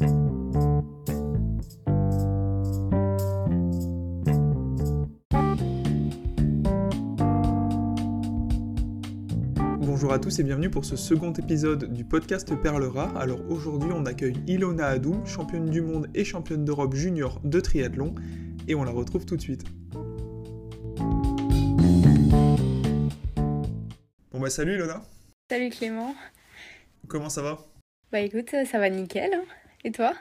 Bonjour à tous et bienvenue pour ce second épisode du podcast Perle Rare. Alors aujourd'hui on accueille Ilona Adou, championne du monde et championne d'Europe junior de triathlon, et on la retrouve tout de suite. Bon bah salut Ilona Salut Clément. Comment ça va? Bah écoute, ça va nickel. hein. Et toi?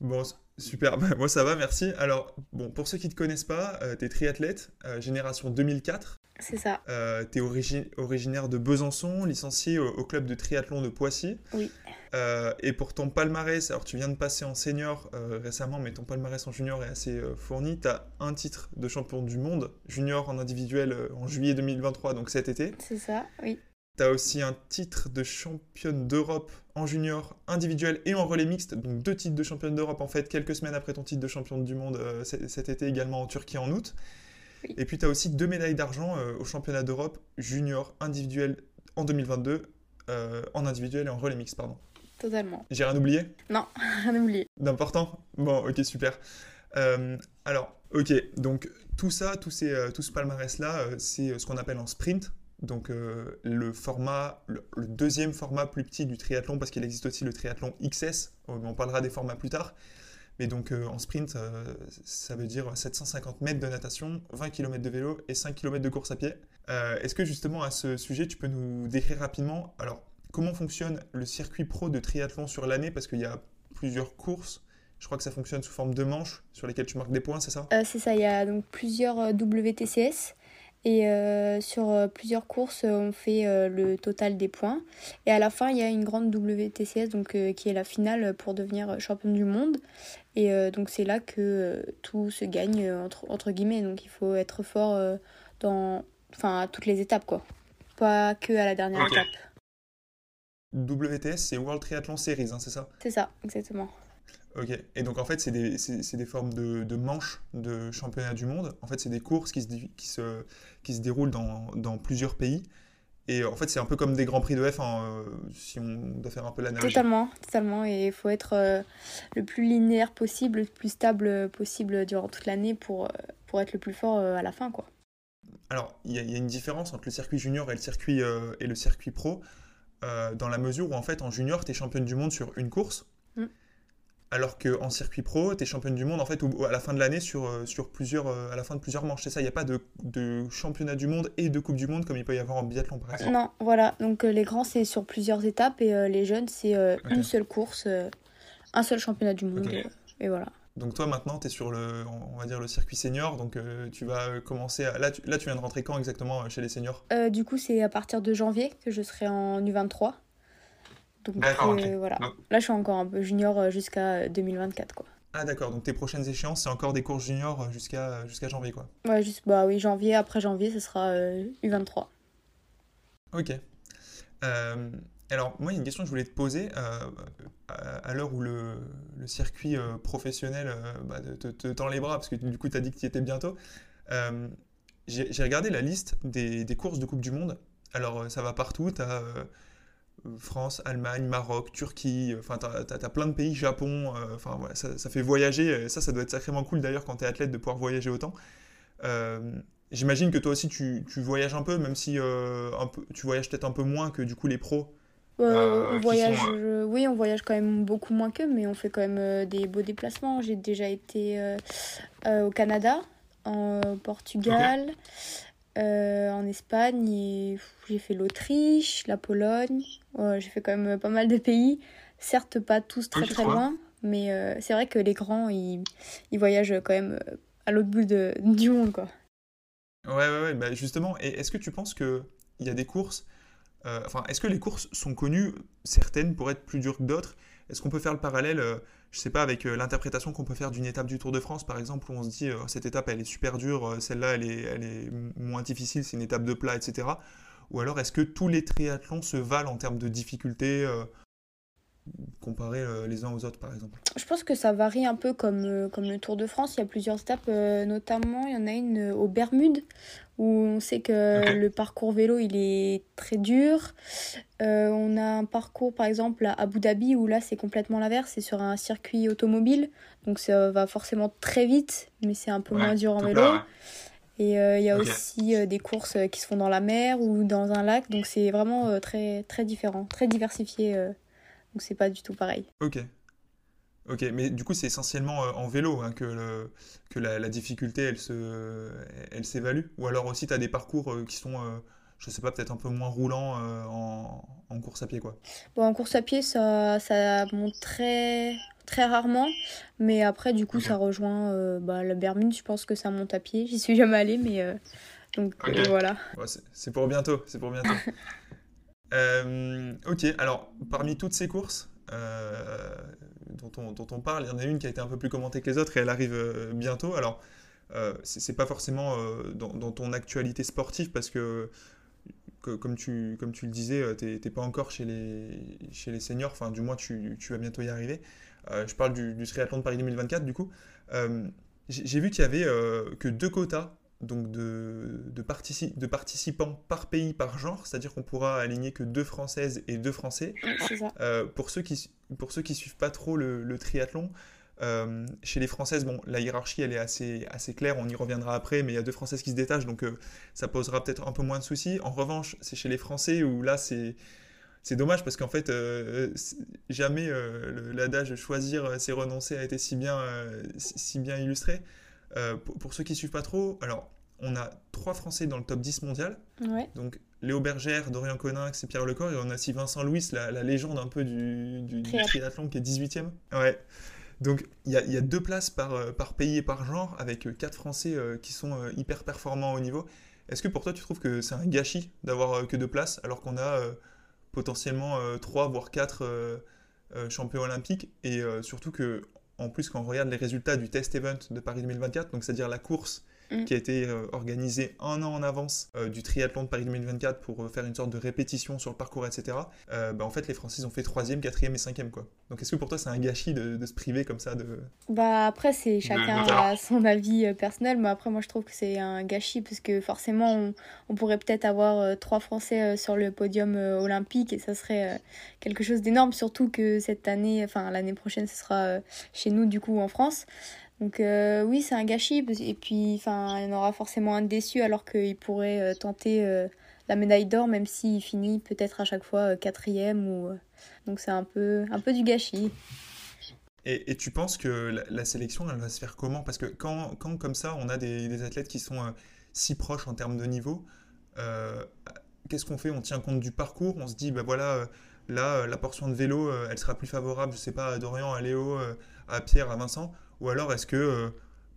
Bon, super, Bah, moi ça va, merci. Alors, bon, pour ceux qui ne te connaissent pas, euh, t'es triathlète, euh, génération 2004, C'est ça. euh, t'es origi- originaire de Besançon, licencié au, au club de triathlon de Poissy. Oui. Euh, et pour ton palmarès, alors tu viens de passer en senior récemment, mais ton palmarès en junior est assez fourni. T'as un titre de champion du monde, junior en individuel en juillet 2023, donc cet été. C'est ça, oui. T'as aussi un titre de championne d'Europe en junior individuel et en relais mixte, donc deux titres de championne d'Europe en fait, quelques semaines après ton titre de championne du monde euh, cet été également en Turquie en août. Oui. Et puis t'as aussi deux médailles d'argent euh, au championnat d'Europe junior individuel en 2022, euh, en individuel et en relais mixte, pardon. Totalement. J'ai rien oublié? Non, rien oublié. D'important? Bon, ok, super. Euh, alors, ok, donc tout ça, tout, ces, tout ce palmarès-là, c'est ce qu'on appelle en sprint. Donc euh, le format, le, deuxième format plus petit du triathlon, parce qu'il existe aussi le triathlon XS, on parlera des formats plus tard. Mais donc euh, en sprint, euh, ça veut dire 750 mètres de natation, 20 km de vélo et 5 km de course à pied. Est-ce que justement à ce sujet, tu peux nous décrire rapidement, alors comment fonctionne le circuit pro de triathlon sur l'année? Parce qu'il y a plusieurs courses. Je crois que ça fonctionne sous forme de manches sur lesquelles tu marques des points, c'est ça? C'est ça, il y a donc plusieurs WTCS. Et euh, sur euh, plusieurs courses, euh, on fait euh, le total des points. Et à la fin, il y a une grande WTCS donc, euh, qui est la finale pour devenir championne du monde. Et euh, donc c'est là que euh, tout se gagne, entre, entre guillemets. Donc il faut être fort euh, dans enfin, à toutes les étapes, quoi. Pas que à la dernière étape. WTS, c'est World Triathlon Series, hein, c'est ça? C'est ça, exactement. Ok. Et donc en fait, c'est des, c'est- des formes de, de manches de championnat du monde. En fait, c'est des courses qui se, qui se, qui se déroulent dans, dans plusieurs pays. Et en fait, c'est un peu comme des grands prix de F, hein, euh, si on doit faire un peu l'analogie. Totalement, totalement. Et il faut être euh, le plus linéaire possible, le plus stable possible durant toute l'année pour, euh, pour être le plus fort euh, à la fin, quoi. Alors, il y, a- il y a une différence entre le circuit junior et le circuit, euh, et le circuit pro, euh, dans la mesure où, en fait, en junior, tu es championne du monde sur une course. Alors qu'en circuit pro, tu es championne du monde, en fait, à la fin de l'année, sur, euh, sur plusieurs, euh, à la fin de plusieurs manches. C'est ça, il n'y a pas de, de championnat du monde et de coupe du monde comme il peut y avoir en biathlon, par exemple. Non, voilà. Donc euh, les grands, c'est sur plusieurs étapes et euh, les jeunes, c'est euh, une seule course, euh, un seul championnat du monde. Et voilà. Donc toi, maintenant, tu es sur le, on va dire, le circuit senior, donc tu vas commencer à... Là tu, là, tu viens de rentrer quand exactement chez les seniors? Du coup, c'est à partir de janvier que je serai en U23. Donc euh, voilà. Donc- Là, je suis encore un peu junior euh, jusqu'à euh, 2024, quoi. Ah d'accord, donc tes prochaines échéances, c'est encore des courses juniors euh, jusqu'à jusqu'à janvier, quoi. Ouais, juste, bah oui, janvier. Après janvier, ce sera euh, U23. Ok. Euh, alors, moi, il y a une question que je voulais te poser. euh, à, l'heure où le, le circuit euh, professionnel euh, bah, te, te tend les bras, parce que du coup, tu as dit que tu y étais bientôt, euh, j'ai regardé la liste des, des courses de Coupe du Monde. Alors, euh, ça va partout. Tu as France, Allemagne, Maroc, Turquie, euh, enfin, tu as, plein de pays, Japon. euh, Enfin, voilà, ça, ça fait voyager. et Ça, ça doit être sacrément cool d'ailleurs quand tu es athlète de pouvoir voyager autant. Euh, J'imagine que toi aussi tu, tu voyages un peu, même si euh, un peu, tu voyages peut-être un peu moins que du coup les pros. Euh, Euh, on voyage, sont, euh, oui, on voyage quand même beaucoup moins qu'eux, mais on fait quand même euh, des beaux déplacements. J'ai déjà été euh, euh, au Canada, en au Portugal, euh, en Espagne, et pff, j'ai fait l'Autriche, la Pologne. J'ai fait quand même pas mal de pays. Certes, pas tous très très loin, mais euh, c'est vrai que les grands, ils, ils voyagent quand même euh, à l'autre bout de, du monde, quoi. Ouais, ouais, ouais. Bah justement, et est-ce que tu penses que il y a des courses, euh, enfin, est-ce que les courses sont connues, certaines pour être plus dures que d'autres Est-ce qu'on peut faire le parallèle, euh, je sais pas, avec euh, l'interprétation qu'on peut faire d'une étape du Tour de France, par exemple, où on se dit euh, cette étape elle est super dure, euh, celle-là elle est, elle est moins difficile, c'est une étape de plat, etc. Ou alors est-ce que tous les triathlons se valent en termes de difficulté euh, comparé les uns aux autres, par exemple? Je pense que ça varie un peu comme, comme le Tour de France. Il y a plusieurs étapes, notamment il y en a une aux Bermudes, où on sait que le parcours vélo il est très dur. on a un parcours par exemple à Abu Dhabi où là c'est complètement l'inverse, c'est sur un circuit automobile, donc ça va forcément très vite, mais c'est un peu moins dur en vélo. Et euh, il y a aussi euh, des courses euh, qui se font dans la mer ou dans un lac, donc c'est vraiment très, très différent, très diversifié. donc c'est pas du tout pareil. Ok. Ok, mais du coup c'est essentiellement en vélo hein, que, le, que la, la, difficulté elle se, elle s'évalue Ou alors aussi tu as des parcours qui sont, je sais pas, peut-être un peu moins roulants en, en, course à pied quoi bon, En course à pied ça, ça monte très, très rarement. Mais après, du coup, ça rejoint euh, bah, la Bermude. Je pense que ça monte à pied. J'y suis jamais allée, mais euh, donc euh, voilà. c'est pour bientôt. C'est pour bientôt. ok, alors parmi toutes ces courses dont on, dont, on, parle, il y en a une qui a été un peu plus commentée que les autres et elle arrive bientôt. Alors, c'est pas forcément dans, dans, ton actualité sportive parce que comme tu, comme tu le disais, tu n'es pas encore chez les, chez les seniors, enfin du moins tu, tu vas bientôt y arriver. Euh, je parle du, triathlon de Paris 2024 du coup. Euh, j'ai vu qu'il y avait euh, que deux quotas donc de, de, de, participants par pays, par genre, c'est-à-dire qu'on pourra aligner que deux Françaises et deux Français. pour, ceux qui, pour ceux qui suivent pas trop le, triathlon, chez les Françaises, bon, la hiérarchie elle est assez, assez claire, on y reviendra après, mais il y a deux Françaises qui se détachent, donc ça posera peut-être un peu moins de soucis. En revanche, c'est chez les Français où là c'est c'est dommage parce qu'en fait, euh, jamais euh, l'adage choisir c'est renoncer a été si bien, euh, si bien illustré. Pour, ceux qui suivent pas trop, alors on a trois Français dans le top 10 mondial. Donc Léo Bergère, Dorian Coninx et Pierre Lecor. Et on a aussi Vincent Louis, la, légende un peu du, du, triathlon qui est 18e. Ouais. Donc il y, y, a deux places par, par pays et par genre avec quatre Français qui sont hyper performants au niveau. Est-ce que pour toi tu trouves que c'est un gâchis d'avoir que deux places alors qu'on a potentiellement 3 euh, voire 4 euh, euh, champions olympiques. Et surtout que en plus quand on regarde les résultats du test event de Paris 2024, donc c'est-à-dire la course Mm. qui a été euh, organisé un an en avance euh, du triathlon de Paris 2024 pour euh, faire une sorte de répétition sur le parcours, etc. bah, en fait, les Français ont fait troisième, quatrième et cinquième, quoi. Donc, est-ce que pour toi, c'est un gâchis de, se priver comme ça de... Bah, après, c'est chacun a son avis personnel, mais après, moi, je trouve que c'est un gâchis parce que forcément, on, pourrait peut-être avoir trois Français sur le podium olympique et ça serait quelque chose d'énorme, surtout que cette année, enfin, l'année prochaine, ce sera chez nous, du coup, en France. Donc euh, oui, c'est un gâchis. Et puis, enfin, il y en aura forcément un déçu alors qu'il pourrait euh, tenter euh, la médaille d'or, même s'il finit peut-être à chaque fois quatrième. Ou... Donc c'est un peu, un peu du gâchis. Et, et tu penses que la, sélection, elle va se faire comment? Parce que quand, quand, comme ça, on a des, des athlètes qui sont si proches en termes de niveau, qu'est-ce qu'on fait? On tient compte du parcours, on se dit, ben voilà, là, la portion de vélo, elle sera plus favorable, je sais pas, à Dorian, à Léo, à Pierre, à Vincent ou alors est-ce que euh,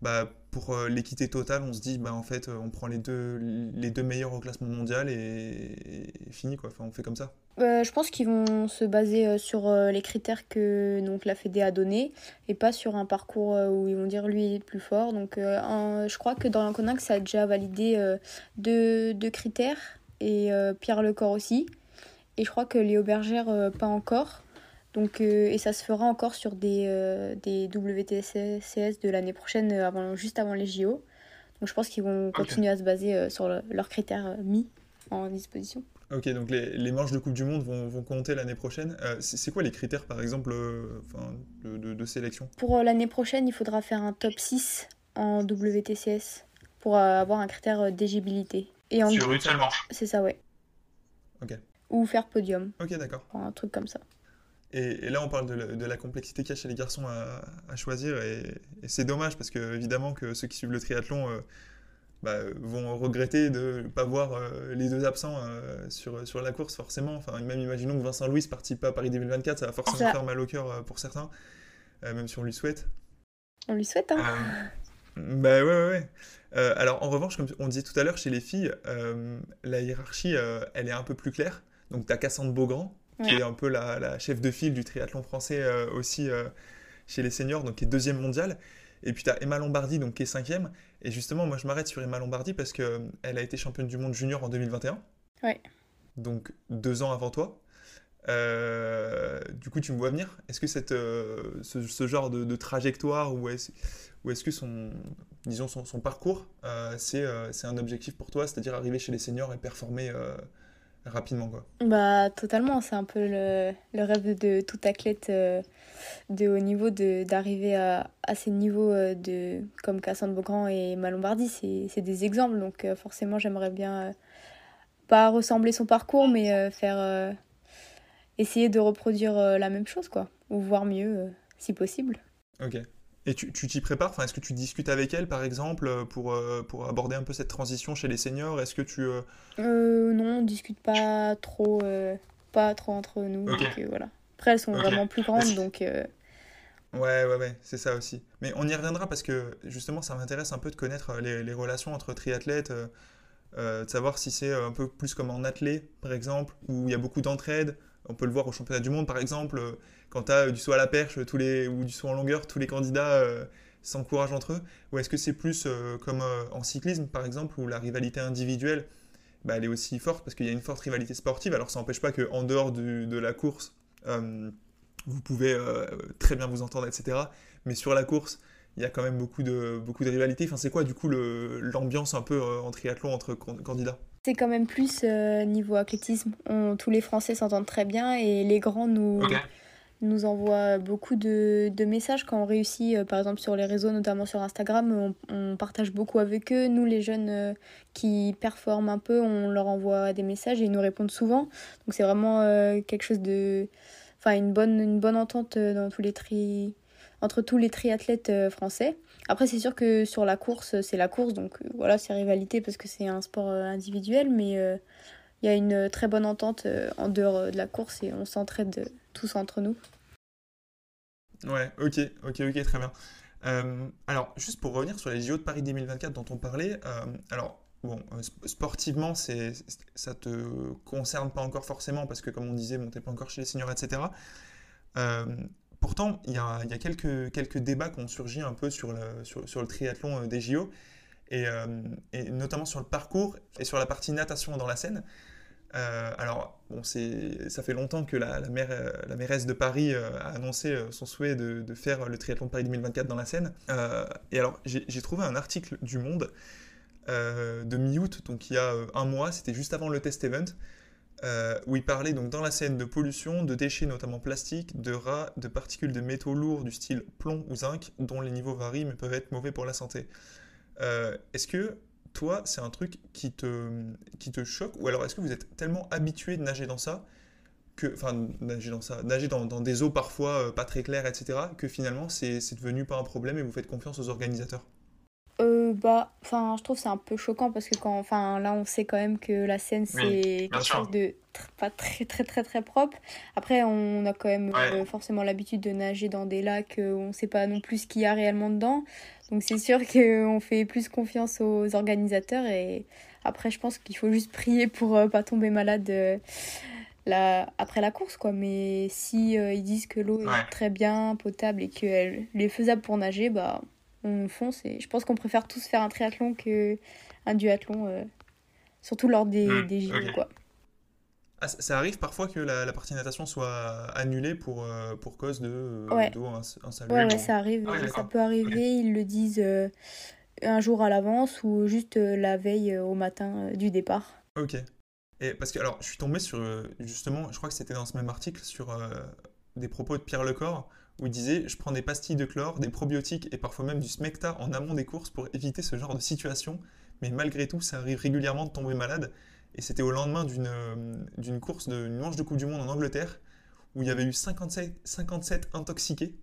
bah, pour euh, l'équité totale, on se dit bah, en fait, euh, on prend les deux, les deux meilleurs au classement mondial et, fini quoi. Enfin, on fait comme ça. je pense qu'ils vont se baser sur les critères que donc la Fédé a donnés et pas sur un parcours où ils vont dire lui est plus fort. Donc je crois que dans l'Anconinx, ça a déjà validé deux, deux, critères et Pierre Lecor aussi. Et je crois que Léo Bergère pas encore. Donc, euh, et ça se fera encore sur des, euh, des WTCS de l'année prochaine, euh, avant, juste avant les JO. Donc je pense qu'ils vont continuer à se baser sur leurs critères mis en disposition. Ok, donc les, les, manches de Coupe du Monde vont, vont compter l'année prochaine. c'est quoi les critères, par exemple, de, de, de, sélection? Pour l'année prochaine, il faudra faire un top 6 en WTCS pour avoir un critère d'éligibilité. Et en... Sur une seule manche C'est ça, ouais. Ok. Ou faire podium. Ok, d'accord. Un truc comme ça. Et, là, on parle de, la complexité qu'il y a chez les garçons à, choisir. Et, c'est dommage parce que, évidemment, que ceux qui suivent le triathlon euh, bah, vont regretter de ne pas voir euh, les deux absents euh, sur, sur la course, forcément. Enfin, même imaginons que Vincent Louis participe pas à Paris 2024, ça va forcément faire mal au cœur pour certains, même si on lui souhaite. On lui souhaite, hein Bah ouais, ouais, ouais. alors, en revanche, comme on disait tout à l'heure, chez les filles, la hiérarchie, elle est un peu plus claire. Donc, tu as Cassandre Beaugrand, qui est un peu la, chef de file du triathlon français euh, aussi euh, chez les seniors, donc qui est deuxième mondiale. Et puis tu as Emma Lombardi, donc qui est cinquième. Et justement, moi je m'arrête sur Emma Lombardi parce qu'elle euh, a été championne du monde junior en 2021. Ouais. Donc deux ans avant toi. du coup, tu me vois venir Est-ce que cette, ce, genre de, trajectoire ou est-ce est que son, disons son, son parcours, c'est un objectif pour toi, c'est-à-dire arriver chez les seniors et performer rapidement quoi. Bah totalement, c'est un peu le, le, rêve de tout athlète euh, de haut niveau d'arriver à, à, ces niveaux euh, de comme Cassandre Beaugrand et Malombardi, c'est des exemples donc euh, forcément j'aimerais bien pas ressembler son parcours mais faire essayer de reproduire la même chose quoi ou voir mieux si possible. OK. Et tu t'y prépares? Enfin, Est-ce que tu discutes avec elle, par exemple, euh, pour, euh, pour aborder un peu cette transition chez les seniors? Est-ce que tu... Euh... non, on discute pas trop, pas trop entre nous. voilà. Après, elles sont vraiment plus grandes, donc... Ouais, ouais, ouais, c'est ça aussi. Mais on y reviendra parce que, justement, ça m'intéresse un peu de connaître les, les relations entre triathlètes, de savoir si c'est un peu plus comme en athlète, par exemple, où il y a beaucoup d'entraide. On peut le voir au championnat du monde, par exemple quand tu as euh, du saut à la perche tous les, ou du saut en longueur, tous les candidats euh, s'encouragent entre eux Ou est-ce que c'est plus euh, comme en cyclisme, par exemple, où la rivalité individuelle, bah, elle est aussi forte parce qu'il y a une forte rivalité sportive Alors ça n'empêche pas qu'en dehors de la course, vous pouvez très bien vous entendre, etc. Mais sur la course, il y a quand même beaucoup de, beaucoup de rivalité. Enfin, c'est quoi du coup l'ambiance un peu en triathlon entre candidats? C'est quand même plus niveau athlétisme. tous les Français s'entendent très bien et les grands nous, nous envoient beaucoup de, de, messages quand on réussit, euh, par exemple sur les réseaux, notamment sur Instagram, on, partage beaucoup avec eux. Nous, les jeunes euh, qui performent un peu, on leur envoie des messages et ils nous répondent souvent. Donc c'est vraiment euh, quelque chose de... Enfin, une bonne, une bonne entente dans tous les tri... entre tous les triathlètes français. Après, c'est sûr que sur la course, c'est la course, donc voilà, c'est rivalité parce que c'est un sport individuel, mais il y a une très bonne entente en dehors de la course et on s'entraide tous entre nous. Ouais, ok, ok, ok, très bien. Euh, alors, juste pour revenir sur les JO de Paris 2024 dont on parlait, euh, alors, bon, euh, sportivement, c'est, ça te concerne pas encore forcément parce que, comme on disait, bon, t'es pas encore chez les seniors, etc. pourtant, il y a, quelques, débats qui ont surgi un peu sur le, triathlon des JO, et, et, notamment sur le parcours et sur la partie natation dans la Seine. Euh, alors, ça fait longtemps que la, maire, euh, mairesse de Paris euh, a annoncé son souhait de, de, faire le triathlon de Paris 2024 dans la Seine. et alors, j'ai trouvé un article du Monde de mi-août, donc il y a un mois, c'était juste avant le test event, où il parlait donc dans la Seine de pollution, de déchets notamment plastiques, de rats, de particules de métaux lourds du style plomb ou zinc, dont les niveaux varient mais peuvent être mauvais pour la santé. Est-ce que toi, c'est un truc qui te, qui te choque Ou alors est-ce que vous êtes tellement habitué de nager dans ça, que, enfin, nager dans ça, nager dans, dans des eaux parfois euh, pas très claires, etc., que finalement c'est devenu pas un problème et vous faites confiance aux organisateurs? Euh, bah, enfin, je trouve c'est un peu choquant parce que quand, enfin, là, on sait quand même que la scène c'est quelque chose de pas très très très très propre. Après, on a quand même euh, forcément l'habitude de nager dans des lacs où on sait pas non plus ce qu'il y a réellement dedans. Donc c'est sûr qu'on fait plus confiance aux organisateurs et après, je pense qu'il faut juste prier pour euh, pas tomber malade. La, après la course quoi mais si ils disent que l'eau est très bien potable et qu'elle est faisable pour nager bah on fonce et je pense qu'on préfère tous faire un triathlon que un duathlon euh, surtout lors des, hmm, des JO quoi. Ah, ça arrive parfois que la, partie natation soit annulée pour, euh, pour cause de euh, ouais. ouais, ça arrive. Ah ça peut arriver. Ils le disent un jour à l'avance ou juste la veille au matin du départ. Ok. Et parce que alors, je suis tombé sur justement, je crois que c'était dans ce même article sur des propos de Pierre Lecor où il disait Je prends des pastilles de chlore, des probiotiques et parfois même du smecta en amont des courses pour éviter ce genre de situation, mais malgré tout, ça arrive régulièrement de tomber malade. Et c'était au lendemain d'une euh, course, d'une manche de Coupe du Monde en Angleterre, où il y avait eu 57, 57 intoxiqués.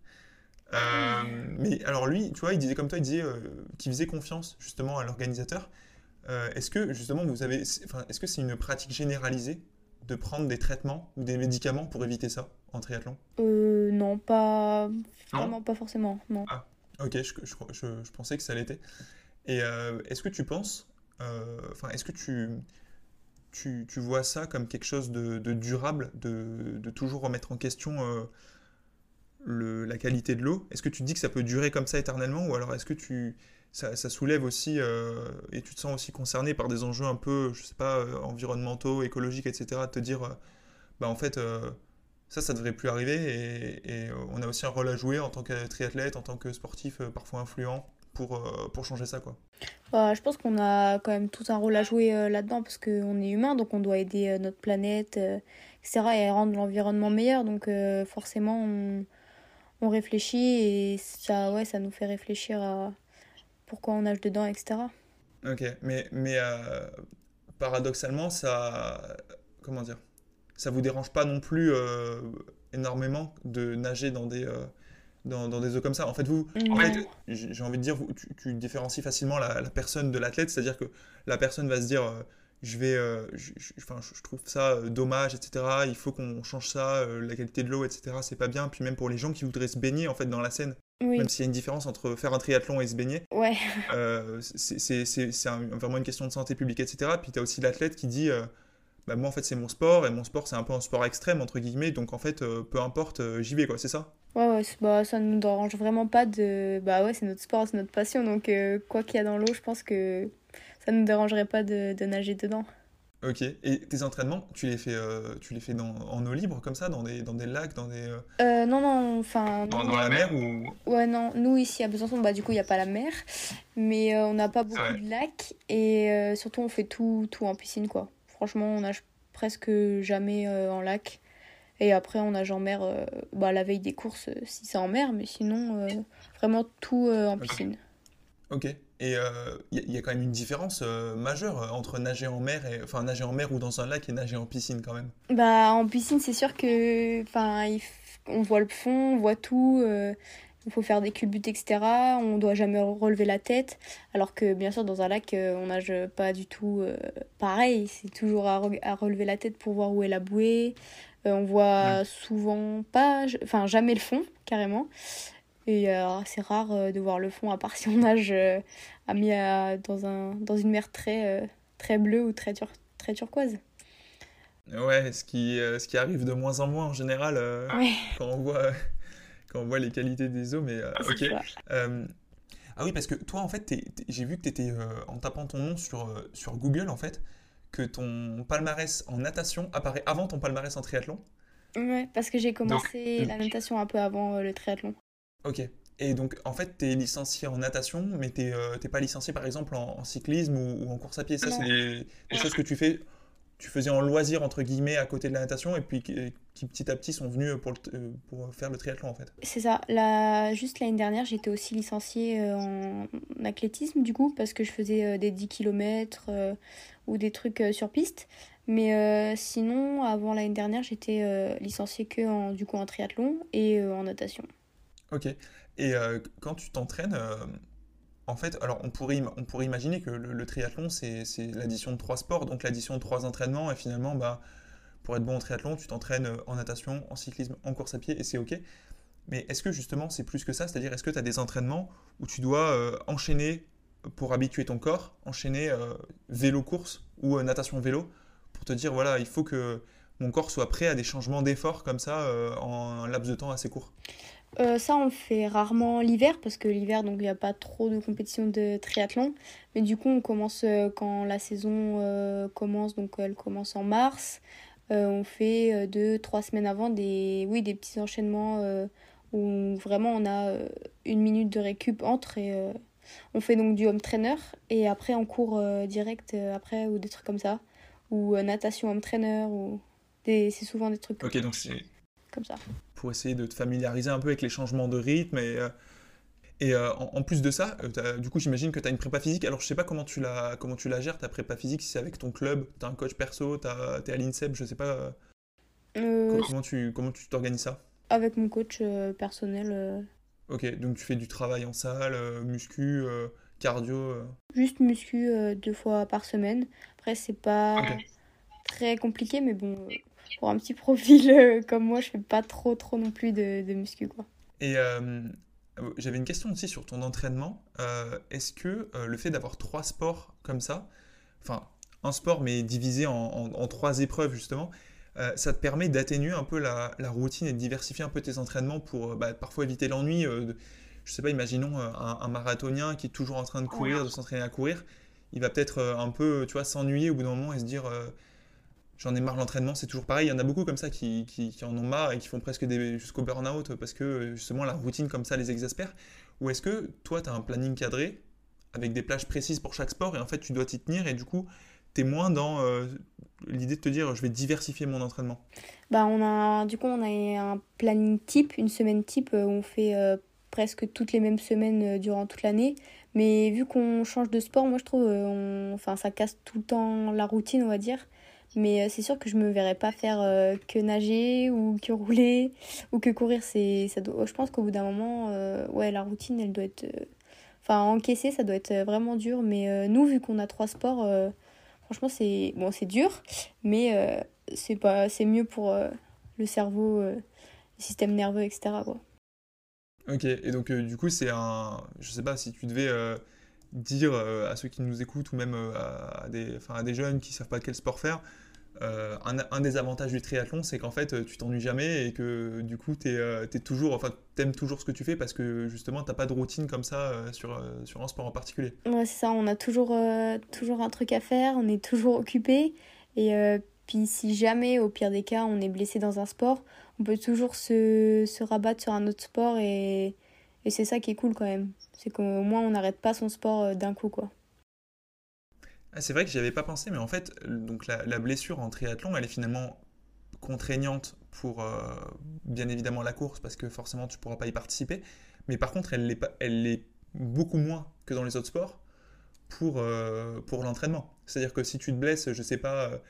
Euh, mais alors lui, tu vois, il disait comme toi, il disait euh, qu'il faisait confiance justement à l'organisateur. est-ce que justement vous avez, est-ce que c'est une pratique généralisée de prendre des traitements ou des médicaments pour éviter ça? En triathlon euh, Non, pas vraiment, pas forcément. Non. Ah, ok, je, je, pensais que ça l'était. Et euh, est-ce que tu penses, euh, enfin, est-ce que tu, tu, tu, vois ça comme quelque chose de, de durable, de, de, toujours remettre en question euh, le, la qualité de l'eau? Est-ce que tu dis que ça peut durer comme ça éternellement ou alors est-ce que tu ça, ça, soulève aussi, et tu te sens aussi concerné par des enjeux un peu, je sais pas, environnementaux, écologiques, etc., de te dire, bah en fait, Ça, ça devrait plus arriver et, on a aussi un rôle à jouer en tant que triathlète, en tant que sportif parfois influent pour, pour changer ça. quoi. Bah, je pense qu'on a quand même tout un rôle à jouer là-dedans parce qu'on est humain, donc on doit aider notre planète, etc. et rendre l'environnement meilleur. Donc forcément, on, on réfléchit et ça, ouais, ça nous fait réfléchir à pourquoi on nage dedans, etc. Ok, mais, mais paradoxalement, ça. Comment dire Ça vous dérange pas non plus euh, énormément de nager dans des. Euh, dans, dans, des eaux comme ça. En fait, vous, en fait, j'ai envie de dire, vous, tu, tu différencies facilement la, la personne de l'athlète, c'est-à-dire que la personne va se dire, euh, je vais, je, enfin, je, trouve ça dommage, etc. Il faut qu'on change ça, la qualité de l'eau, etc. C'est pas bien. Puis même pour les gens qui voudraient se baigner en fait dans la Seine, même s'il y a une différence entre faire un triathlon et se baigner. Ouais. C'est vraiment une question de santé publique, etc. Puis tu as aussi l'athlète qui dit bah, Moi, en fait, c'est mon sport, et mon sport, c'est un peu un sport extrême, entre guillemets, donc en fait, euh, peu importe, j'y vais, quoi, c'est ça? Ouais, ouais bah, ça ne nous dérange vraiment pas de. Bah ouais, c'est notre sport, c'est notre passion, donc quoi qu'il y a dans l'eau, je pense que ça ne nous dérangerait pas de, de nager dedans. Ok. Et tes entraînements, tu les fais, euh, tu les fais dans, en eau libre comme ça, dans des, dans des lacs, dans des. Euh, euh non, non, enfin. Dans, la mer ou? Ouais, non. Nous ici à Besançon, bah du coup il n'y a pas la mer, mais euh, on n'a pas beaucoup de lacs et surtout on fait tout, tout en piscine quoi. Franchement, on nage presque jamais en lac. Et après, on nage en mer bah, la veille des courses si c'est en mer, mais sinon, vraiment tout en piscine. Ok. Et il euh, y, a quand même une différence euh, majeure euh, entre nager en mer, et, enfin nager en mer ou dans un lac et nager en piscine quand même? Bah en piscine c'est sûr que, enfin on voit le fond, on voit tout. Il faut faire des culbutes, etc. On doit jamais relever la tête. Alors que bien sûr dans un lac on nage pas du tout pareil. C'est toujours à, relever la tête pour voir où est la bouée. on voit souvent pas, enfin jamais le fond carrément. Et euh, c'est rare euh, de voir le fond, à part si on nage euh, à mis dans, un, dans une mer très, très bleue ou très, très turquoise. Ouais, ce qui, ce qui arrive de moins en moins en général quand, on voit, quand on voit les qualités des eaux. Mais ok. ah oui, parce que toi, en fait, j'ai vu que tu étais, en tapant ton nom sur, sur Google, en fait, que ton palmarès en natation apparaît avant ton palmarès en triathlon. Ouais, parce que j'ai commencé la natation un peu avant le triathlon. Ok. Et donc, en fait, tu es licencié en natation, mais tu n'es euh, pas licencié, par exemple, en, cyclisme ou, en course à pied. Ça, c'est des, choses que tu fais, tu faisais en loisir, entre guillemets, à côté de la natation, et puis qui, petit à petit sont venus pour, euh, pour faire le triathlon, en fait. C'est ça. La, juste l'année dernière, j'étais aussi licenciée euh, en athlétisme, du coup, parce que je faisais des 10 km ou des trucs sur piste. Mais sinon, avant l'année dernière, j'étais licenciée que en, du coup, en triathlon et en natation. Ok. Et euh, quand tu t'entraînes, euh, en fait, alors on pourrait, imaginer que le, triathlon, c'est l'addition de trois sports, donc l'addition de trois entraînements, et finalement, bah, pour être bon en triathlon, tu t'entraînes euh, en natation, en cyclisme, en course à pied, et c'est ok. Mais est-ce que justement c'est plus que ça? C'est-à-dire, est-ce que tu as des entraînements où tu dois enchaîner pour habituer ton corps, enchaîner vélo-course ou natation-vélo, pour te dire, voilà, il faut que mon corps soit prêt à des changements d'effort comme ça en un laps de temps assez court? Euh, ça, on fait rarement l'hiver parce que l'hiver, donc il n'y a pas trop de compétition de triathlon. Mais du coup, on commence euh, quand la saison euh, commence, donc elle commence en mars. on fait deux, trois semaines avant des, oui, des petits enchaînements où vraiment on a une minute de récup entre et on fait donc du home trainer et après on court direct après ou des trucs comme ça ou natation home trainer ou c'est souvent des trucs. Ok, donc c'est comme ça pour essayer de te familiariser un peu avec les changements de rythme. Et, euh, et euh, en, plus de ça, euh, du coup, j'imagine que tu as une prépa physique. Alors, je sais pas comment tu la, comment tu la gères, ta prépa physique, si c'est avec ton club, tu as un coach perso, tu es à l'INSEP, je sais pas. comment tu comment tu t'organises ça? Avec mon coach personnel. Ok, donc tu fais du travail en salle, muscu, cardio Juste muscu deux fois par semaine. Après, c'est pas très compliqué, mais bon, pour un petit profil euh, comme moi, je fais pas trop, trop non plus de, de muscu, quoi. Et euh, j'avais une question aussi sur ton entraînement. Euh, est-ce que le fait d'avoir trois sports comme ça, enfin, un sport mais divisé en, en, trois épreuves justement, ça te permet d'atténuer un peu la, la, routine et de diversifier un peu tes entraînements pour bah, parfois éviter l'ennui. je sais pas, imaginons un, un, marathonien qui est toujours en train de courir, de s'entraîner à courir. Il va peut-être un peu, tu vois, s'ennuyer au bout d'un moment et se dire j'en ai marre l'entraînement, c'est toujours pareil. Il y en a beaucoup comme ça qui, en ont marre et qui font presque jusqu'au burn-out parce que justement la routine comme ça les exaspère. Ou est-ce que toi, tu as un planning cadré avec des plages précises pour chaque sport et en fait tu dois t'y tenir et du coup, tu es moins dans euh, l'idée de te dire je vais diversifier mon entraînement? Bah, on a, Du coup, on a un planning type, une semaine type où on fait euh, presque toutes les mêmes semaines euh, durant toute l'année. Mais vu qu'on change de sport, moi je trouve, enfin, ça casse tout le temps la routine, on va dire. Mais euh, c'est sûr que je me verrais pas faire euh, que nager ou que rouler ou que courir. Ça je pense qu'au bout d'un moment, euh, ouais, la routine, elle doit être. Enfin, encaisser, ça doit être vraiment dur. Mais nous, vu qu'on a trois sports, franchement, c'est bon, dur, mais c'est c'est mieux pour le cerveau, le système nerveux, etc. Quoi. Ok, et donc du coup, c'est un. Je sais pas si tu devais dire à ceux qui nous écoutent ou même à, des, à des jeunes qui savent pas quel sport faire, euh, un, des avantages du triathlon, c'est qu'en fait, tu t'ennuies jamais et que du coup, tu euh, toujours, enfin, aimes toujours ce que tu fais parce que justement, t'as pas de routine comme ça euh, sur, sur un sport en particulier. Ouais, c'est ça, on a toujours, toujours un truc à faire, on est toujours occupé. Et puis, si jamais, au pire des cas, on est blessé dans un sport, on peut toujours se, se rabattre sur un autre sport et, et c'est ça qui est cool quand même. C'est qu'au moins, on n'arrête pas son sport d'un coup, quoi. Ah, c'est vrai que j'y avais pas pensé, mais en fait, donc la, blessure en triathlon, elle est finalement contraignante pour euh, bien évidemment la course parce que forcément tu pourras pas y participer. Mais par contre, elle l'est elle beaucoup moins que dans les autres sports pour, euh, pour l'entraînement. C'est-à-dire que si tu te blesses, je sais pas,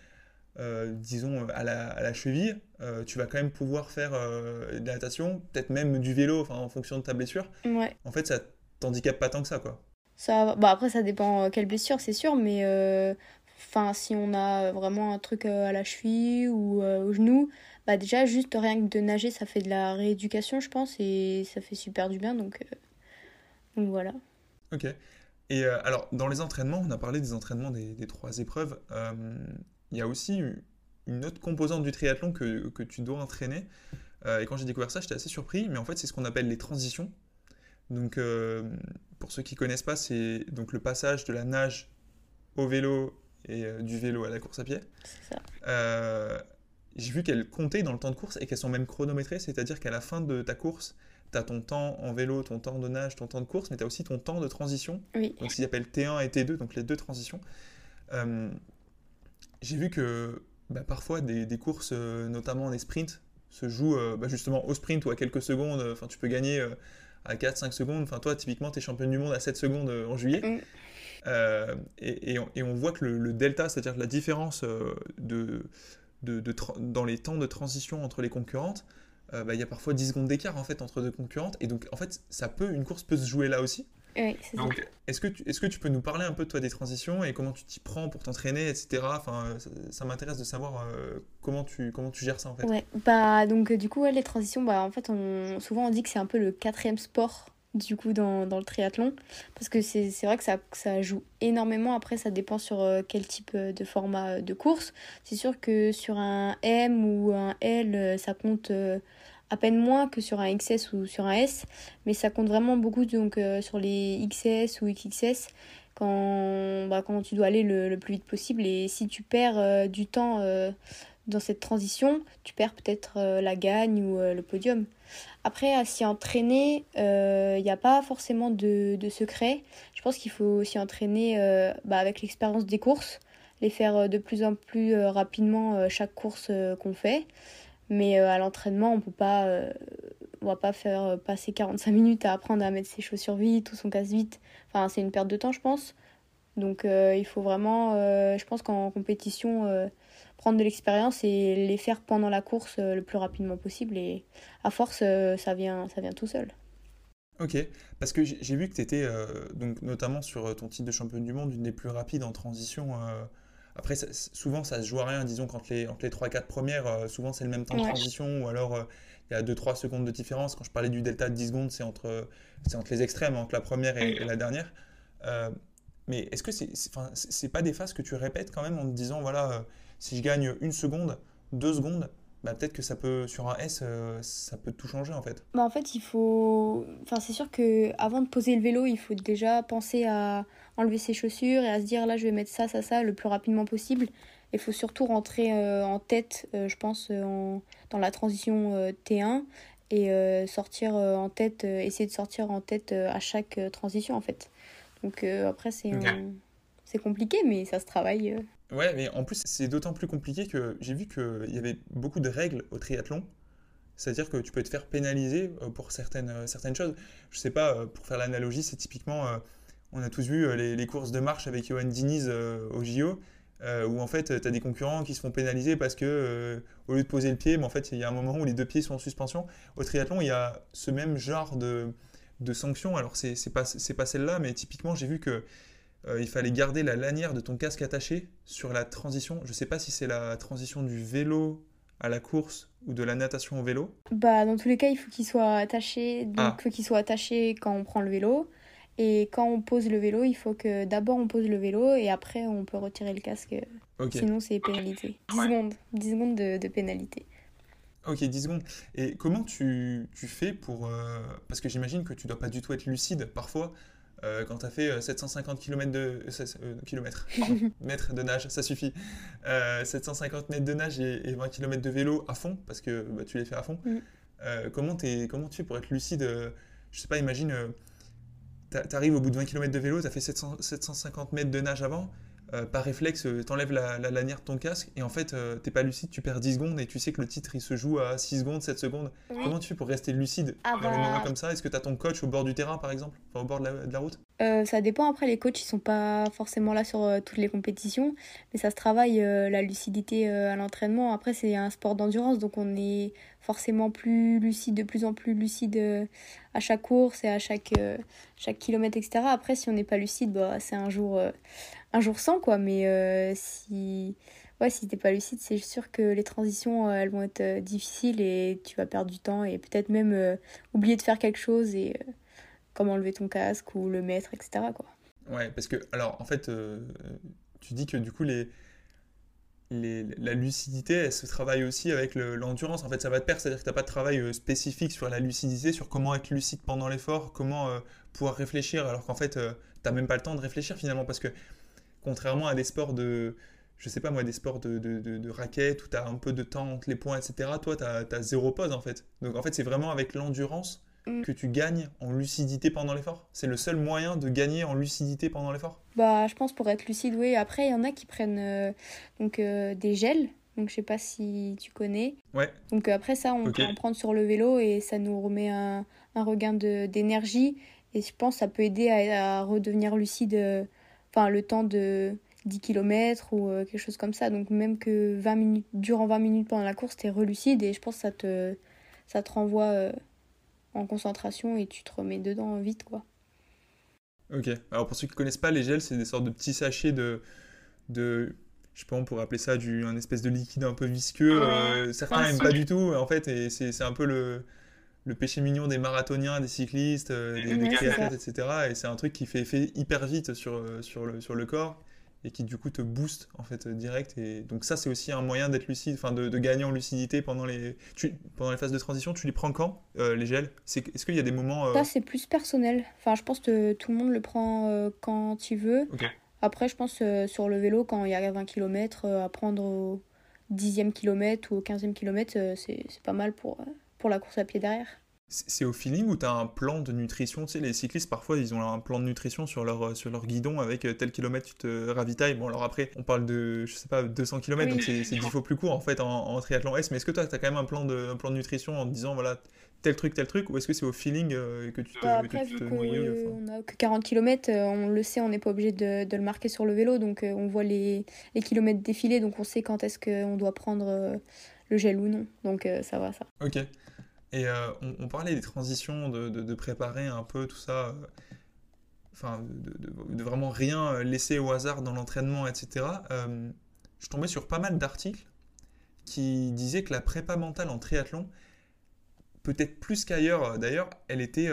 euh, disons à la, à la cheville, tu vas quand même pouvoir faire de la natation, peut-être même du vélo, enfin en fonction de ta blessure. Ouais. En fait, ça t'handicape pas tant que ça, quoi. Ça, bah après, ça dépend euh, quelle blessure, c'est sûr, mais euh, enfin si on a vraiment un truc euh, à la cheville ou au genou, bah déjà, juste rien que de nager, ça fait de la rééducation, je pense, et ça fait super du bien, donc, donc voilà. Ok. Et alors, dans les entraînements, on a parlé des entraînements des, des trois épreuves. Il y a aussi une autre composante du triathlon que, que tu dois entraîner. et quand j'ai découvert ça, j'étais assez surpris, mais en fait, c'est ce qu'on appelle les transitions. Donc, pour ceux qui ne connaissent pas, c'est donc le passage de la nage au vélo et euh, du vélo à la course à pied. C'est ça. Euh, j'ai vu qu'elles comptaient dans le temps de course et qu'elles sont même chronométrées, c'est-à-dire qu'à la fin de ta course, tu as ton temps en vélo, ton temps de nage, ton temps de course, mais tu as aussi ton temps de transition. Oui. Donc, ce qu'ils appellent T1 et T2, donc les deux transitions. j'ai vu que bah, parfois des, des courses, notamment des sprints, se jouent bah, justement au sprint ou à quelques secondes. Enfin, tu peux gagner à 4-5 secondes. Enfin, toi, typiquement, tu es championne du monde à 7 secondes euh, en juillet. Mm. Euh, et, on, voit que le, delta, c'est-à-dire la différence euh, de, de, dans les temps de transition entre les concurrentes, bah, il y a parfois 10 secondes d'écart en fait entre deux concurrentes. Et donc, en fait, ça peut, une course peut se jouer là aussi. Donc, est-ce que, tu, est-ce que tu peux nous parler un peu toi des transitions et comment tu t'y prends pour t'entraîner, etc. Enfin, ça, m'intéresse de savoir euh, comment, tu, comment tu gères ça en fait. Ouais, bah donc euh, du coup, les transitions, bah en fait, on, souvent on dit que c'est un peu le quatrième sport du coup dans, dans le triathlon parce que c'est, c'est vrai que ça, ça joue énormément. Après, ça dépend sur euh, quel type de format de course. C'est sûr que sur un M ou un L, ça compte à peine moins que sur un XS ou sur un S, mais ça compte vraiment beaucoup donc euh, sur les XS ou XXS quand, bah, quand tu dois aller le, plus vite possible et si tu perds euh, du temps euh, dans cette transition, tu perds peut-être la gagne ou le podium. Après, à s'y entraîner, il n'y a pas forcément de, de secret. Je pense qu'il faut s'y entraîner bah, avec l'expérience des courses, les faire de plus en plus rapidement chaque course qu'on fait. Mais euh, à l'entraînement, on peut pas, euh, on va pas faire euh, passer 45 minutes à apprendre à mettre ses chaussures vite ou son casse vite. Enfin, c'est une perte de temps, je pense. Donc, il faut vraiment, je pense qu'en compétition, prendre de l'expérience et les faire pendant la course le plus rapidement possible. Et à force, ça, vient, ça vient tout seul. Ok, parce que j'ai vu que tu étais, donc, notamment sur ton titre de championne du monde, une des plus rapides en transition après, souvent, ça se joue à rien. Disons qu'entre les, entre les 3-4 premières, euh, souvent, c'est le même temps de transition. Ou alors, euh, il y a 2-3 secondes de différence. Quand je parlais du delta de 10 secondes, c'est entre, entre les extrêmes, entre la première et, la dernière. Euh, mais est-ce que c'est c'est pas des phases que tu répètes quand même en te disant, voilà, si je gagne une seconde, deux secondes, bah, peut-être que ça peut, sur un S, ça peut tout changer en fait? Bah, en fait, il faut. Enfin, c'est sûr que avant de poser le vélo, il faut déjà penser à enlever ses chaussures et à se dire là je vais mettre ça, ça, ça le plus rapidement possible. Il faut surtout rentrer en tête, je pense, dans la transition T1 et sortir en tête, essayer de sortir en tête à chaque transition en fait. Donc après, c'est c'est compliqué, mais ça se travaille. Ouais, mais en plus, c'est d'autant plus compliqué que j'ai vu qu'il y avait beaucoup de règles au triathlon. C'est-à-dire que tu peux te faire pénaliser euh, pour certaines, euh, certaines choses. Je sais pas, euh, pour faire l'analogie, c'est typiquement, on a tous vu les, courses de marche avec Johan Diniz au JO, où en fait, tu as des concurrents qui se font pénaliser parce que, au lieu de poser le pied, mais en fait, il y a un moment où les deux pieds sont en suspension. Au triathlon, il y a ce même genre de, de sanctions. Alors, c'est pas, pas celle-là, mais typiquement, j'ai vu que il fallait garder la lanière de ton casque attaché sur la transition. Je sais pas si c'est la transition du vélo à la course ou de la natation au vélo Bah dans tous les cas, il faut qu'il soit attaché. Donc ah. il faut qu'il soit attaché quand on prend le vélo. Et quand on pose le vélo, il faut que d'abord on pose le vélo et après on peut retirer le casque. Sinon c'est pénalisé. 10 secondes, 10 secondes de, pénalité. Ok, 10 secondes. Et comment tu, tu fais pour... Euh, parce que j'imagine que tu dois pas du tout être lucide parfois. Euh, quand tu as fait 750 km de, euh, kilomètres, mètres de nage, ça suffit. 750 euh, mètres de nage et, 20 km de vélo à fond, parce que bah, tu les fais à fond. Mm. comment, es, comment tu fais pour être lucide Je sais pas, imagine, tu arrives au bout de 20 km de vélo, tu as fait 750 mètres de nage avant, euh, par réflexe, euh, t'enlèves la, la, lanière de ton casque et en fait, euh, t'es pas lucide, tu perds 10 secondes et tu sais que le titre il se joue à 6 secondes, 7 secondes. Comment tu fais pour rester lucide ah dans les moments bah. comme ça? Est-ce que t'as ton coach au bord du terrain par exemple? Enfin, au bord de la, route? Ça dépend. Après, les coachs ils sont pas forcément là sur toutes les compétitions, mais ça se travaille la lucidité à l'entraînement. Après, c'est un sport d'endurance donc on est forcément plus lucide, de plus en plus lucide à chaque course et à chaque, chaque kilomètre, etc. Après, si on n'est pas lucide, bah, c'est un jour un jour sans, quoi. Mais euh, si, ouais, si t'es pas lucide, c'est sûr que les transitions, euh, elles vont être euh, difficiles et tu vas perdre du temps et peut-être même oublier de faire quelque chose comme enlever ton casque ou le mettre, etc. Quoi. Ouais, parce que, alors, en fait, tu dis que du coup, les, les, la lucidité, elle se travaille aussi avec l'endurance. en fait, ça va te perdre, c'est-à-dire que tu n'as pas de travail spécifique sur la lucidité, sur comment être lucide pendant l'effort, comment pouvoir réfléchir, alors qu'en fait, tu n'as même pas le temps de réfléchir finalement, parce que Contrairement à des sports de, je sais pas moi, des sports de, de, de, raquettes où tu as un peu de temps entre les points, etc. Toi, tu as, zéro pause en fait. Donc en fait, c'est vraiment avec l'endurance mm. que tu gagnes en lucidité pendant l'effort? C'est le seul moyen de gagner en lucidité pendant l'effort? Bah, je pense pour être lucide, oui. Après, il y en a qui prennent euh, donc, euh, des gels. Donc, je sais pas si tu connais. Ouais. Donc, après ça, on peut en prendre sur le vélo et ça nous remet un, un regain d'énergie. Et je pense que ça peut aider à, à redevenir lucide euh, enfin le temps de 10 km ou euh, quelque chose comme ça. Donc même que 20 minutes, durant 20 minutes pendant la course, tu es relucide et je pense que ça te, ça te renvoie euh, en concentration et tu te remets dedans vite quoi. Ok, alors pour ceux qui ne connaissent pas, les gels, c'est des sortes de petits sachets de, de je sais pas, on pourrait appeler ça du, un espèce de liquide un peu visqueux. Euh, certains n'aiment pas du tout, en fait, et c'est un peu le, le péché mignon des marathoniens, des cyclistes, euh, des, triathlètes, etc. Et c'est un truc qui fait effet hyper vite sur, sur, le, sur le corps et qui du coup te booste en fait direct. Et donc ça c'est aussi un moyen d'être lucide, enfin de, de, gagner en lucidité pendant les, pendant les phases de transition. Tu les prends quand euh, les gels? Est-ce qu'il y a des moments Ça c'est plus personnel. Enfin je pense que tout le monde le prend quand il veut. Après je pense sur le vélo quand il y a 20 km à prendre au 10e kilomètre ou au 15e kilomètre c'est pas mal pour pour la course à pied derrière. C'est au feeling ou tu as un plan de nutrition? Tu sais, les cyclistes, parfois, ils ont un plan de nutrition sur leur, sur leur guidon avec euh, tel kilomètre, tu te ravitailles. Bon, alors après, on parle de, je sais pas, 200 km, donc c'est 10 fois plus court en fait en, triathlon S. Mais est-ce que toi, tu as quand même un plan, de, plan de nutrition en te disant, voilà, tel truc, tel truc? Ou est-ce que c'est au feeling euh, que tu te, bah, après, vu qu'on n'a que 40 km, euh, on le sait, on n'est pas obligé de, de, le marquer sur le vélo. Donc, on voit les, les kilomètres défiler, donc on sait quand est-ce qu'on doit prendre le gel ou non. Donc, ça va, ça. Ok. Et euh, on, parlait des transitions, de, préparer un peu tout ça, euh, de, vraiment rien euh, laisser au hasard dans l'entraînement, etc. je tombais sur pas mal d'articles qui disaient que la prépa mentale en triathlon, peut-être plus qu'ailleurs d'ailleurs, elle était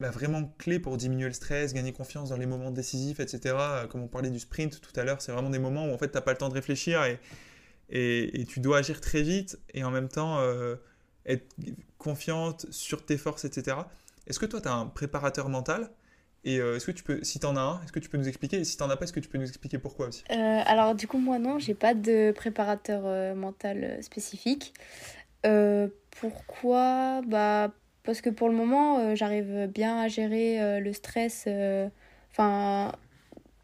bah, vraiment clé pour diminuer le stress, gagner confiance dans les moments décisifs, etc. Comme on parlait du sprint tout à l'heure, c'est vraiment des moments où en fait tu n'as pas le temps de réfléchir et, tu dois agir très vite et en même temps être confiante sur tes forces, etc. Est-ce que toi, tu as un préparateur mental? Et est-ce que tu peux, si tu en as un, est-ce que tu peux nous expliquer? Et si tu n'en as pas, est-ce que tu peux nous expliquer pourquoi aussi? Alors, du coup, moi, non, j'ai pas de préparateur mental spécifique. pourquoi? Bah, parce que pour le moment, j'arrive bien à gérer le stress. Enfin,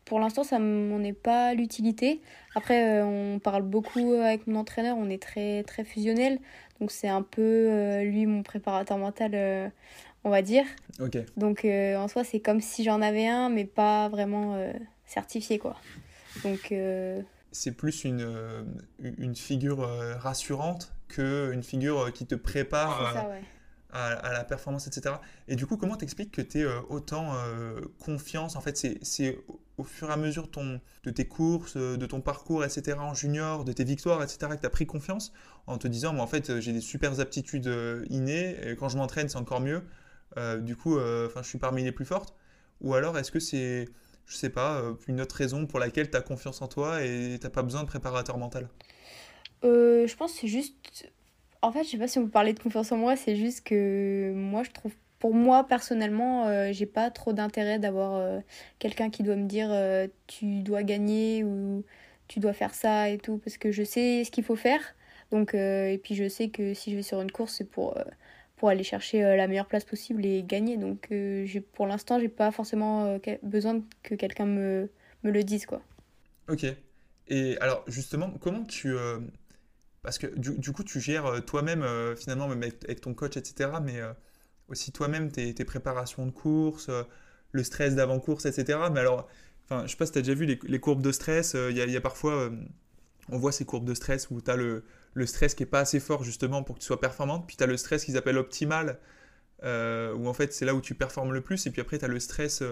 pour l'instant, ça m'en est pas l'utilité. Après, euh, on parle beaucoup avec mon entraîneur, on est très, très fusionnel. Donc, c'est un peu euh, lui, mon préparateur mental, euh, on va dire. Donc, en soi, c'est comme si j'en avais un, mais pas vraiment certifié, quoi. Donc. C'est plus une, une figure rassurante qu'une figure qui te prépare. Ça, ouais à, la performance, etc. Et du coup, comment t'expliques que tu es euh, autant euh, confiance? En fait, c'est au fur et à mesure de tes courses, euh, de ton parcours, etc., en junior, de tes victoires, etc., que tu as pris confiance en te disant, moi, en fait, j'ai des super aptitudes innées, et quand je m'entraîne, c'est encore mieux. du coup, je suis parmi les plus fortes. Ou alors, est-ce que c'est, je sais pas, une autre raison pour laquelle tu as confiance en toi et tu pas besoin de préparateur mental? Je pense que c'est juste en fait, je sais pas si on peut parler de confiance en moi, c'est juste que moi, je trouve, pour moi personnellement, euh, j'ai pas trop d'intérêt d'avoir euh, quelqu'un qui doit me dire euh, tu dois gagner ou tu dois faire ça et tout, parce que je sais ce qu'il faut faire. Donc, et puis je sais que si je vais sur une course, c'est pour, pour aller chercher la meilleure place possible et gagner. Donc, pour l'instant, j'ai pas forcément besoin que quelqu'un me, me le dise, quoi. Ok. Et alors, justement, comment tu parce que du, coup, tu gères euh, toi-même, euh, finalement, même avec, ton coach, etc., mais euh, aussi toi-même tes, préparations de course, le stress d'avant-course, etc. Mais alors, enfin, je sais pas si tu as déjà vu les, courbes de stress, il y, a parfois, on voit ces courbes de stress où tu as le, le, stress qui est pas assez fort, justement, pour que tu sois performante, puis tu as le stress qu'ils appellent optimal, où en fait, c'est là où tu performes le plus, et puis après, tu as le stress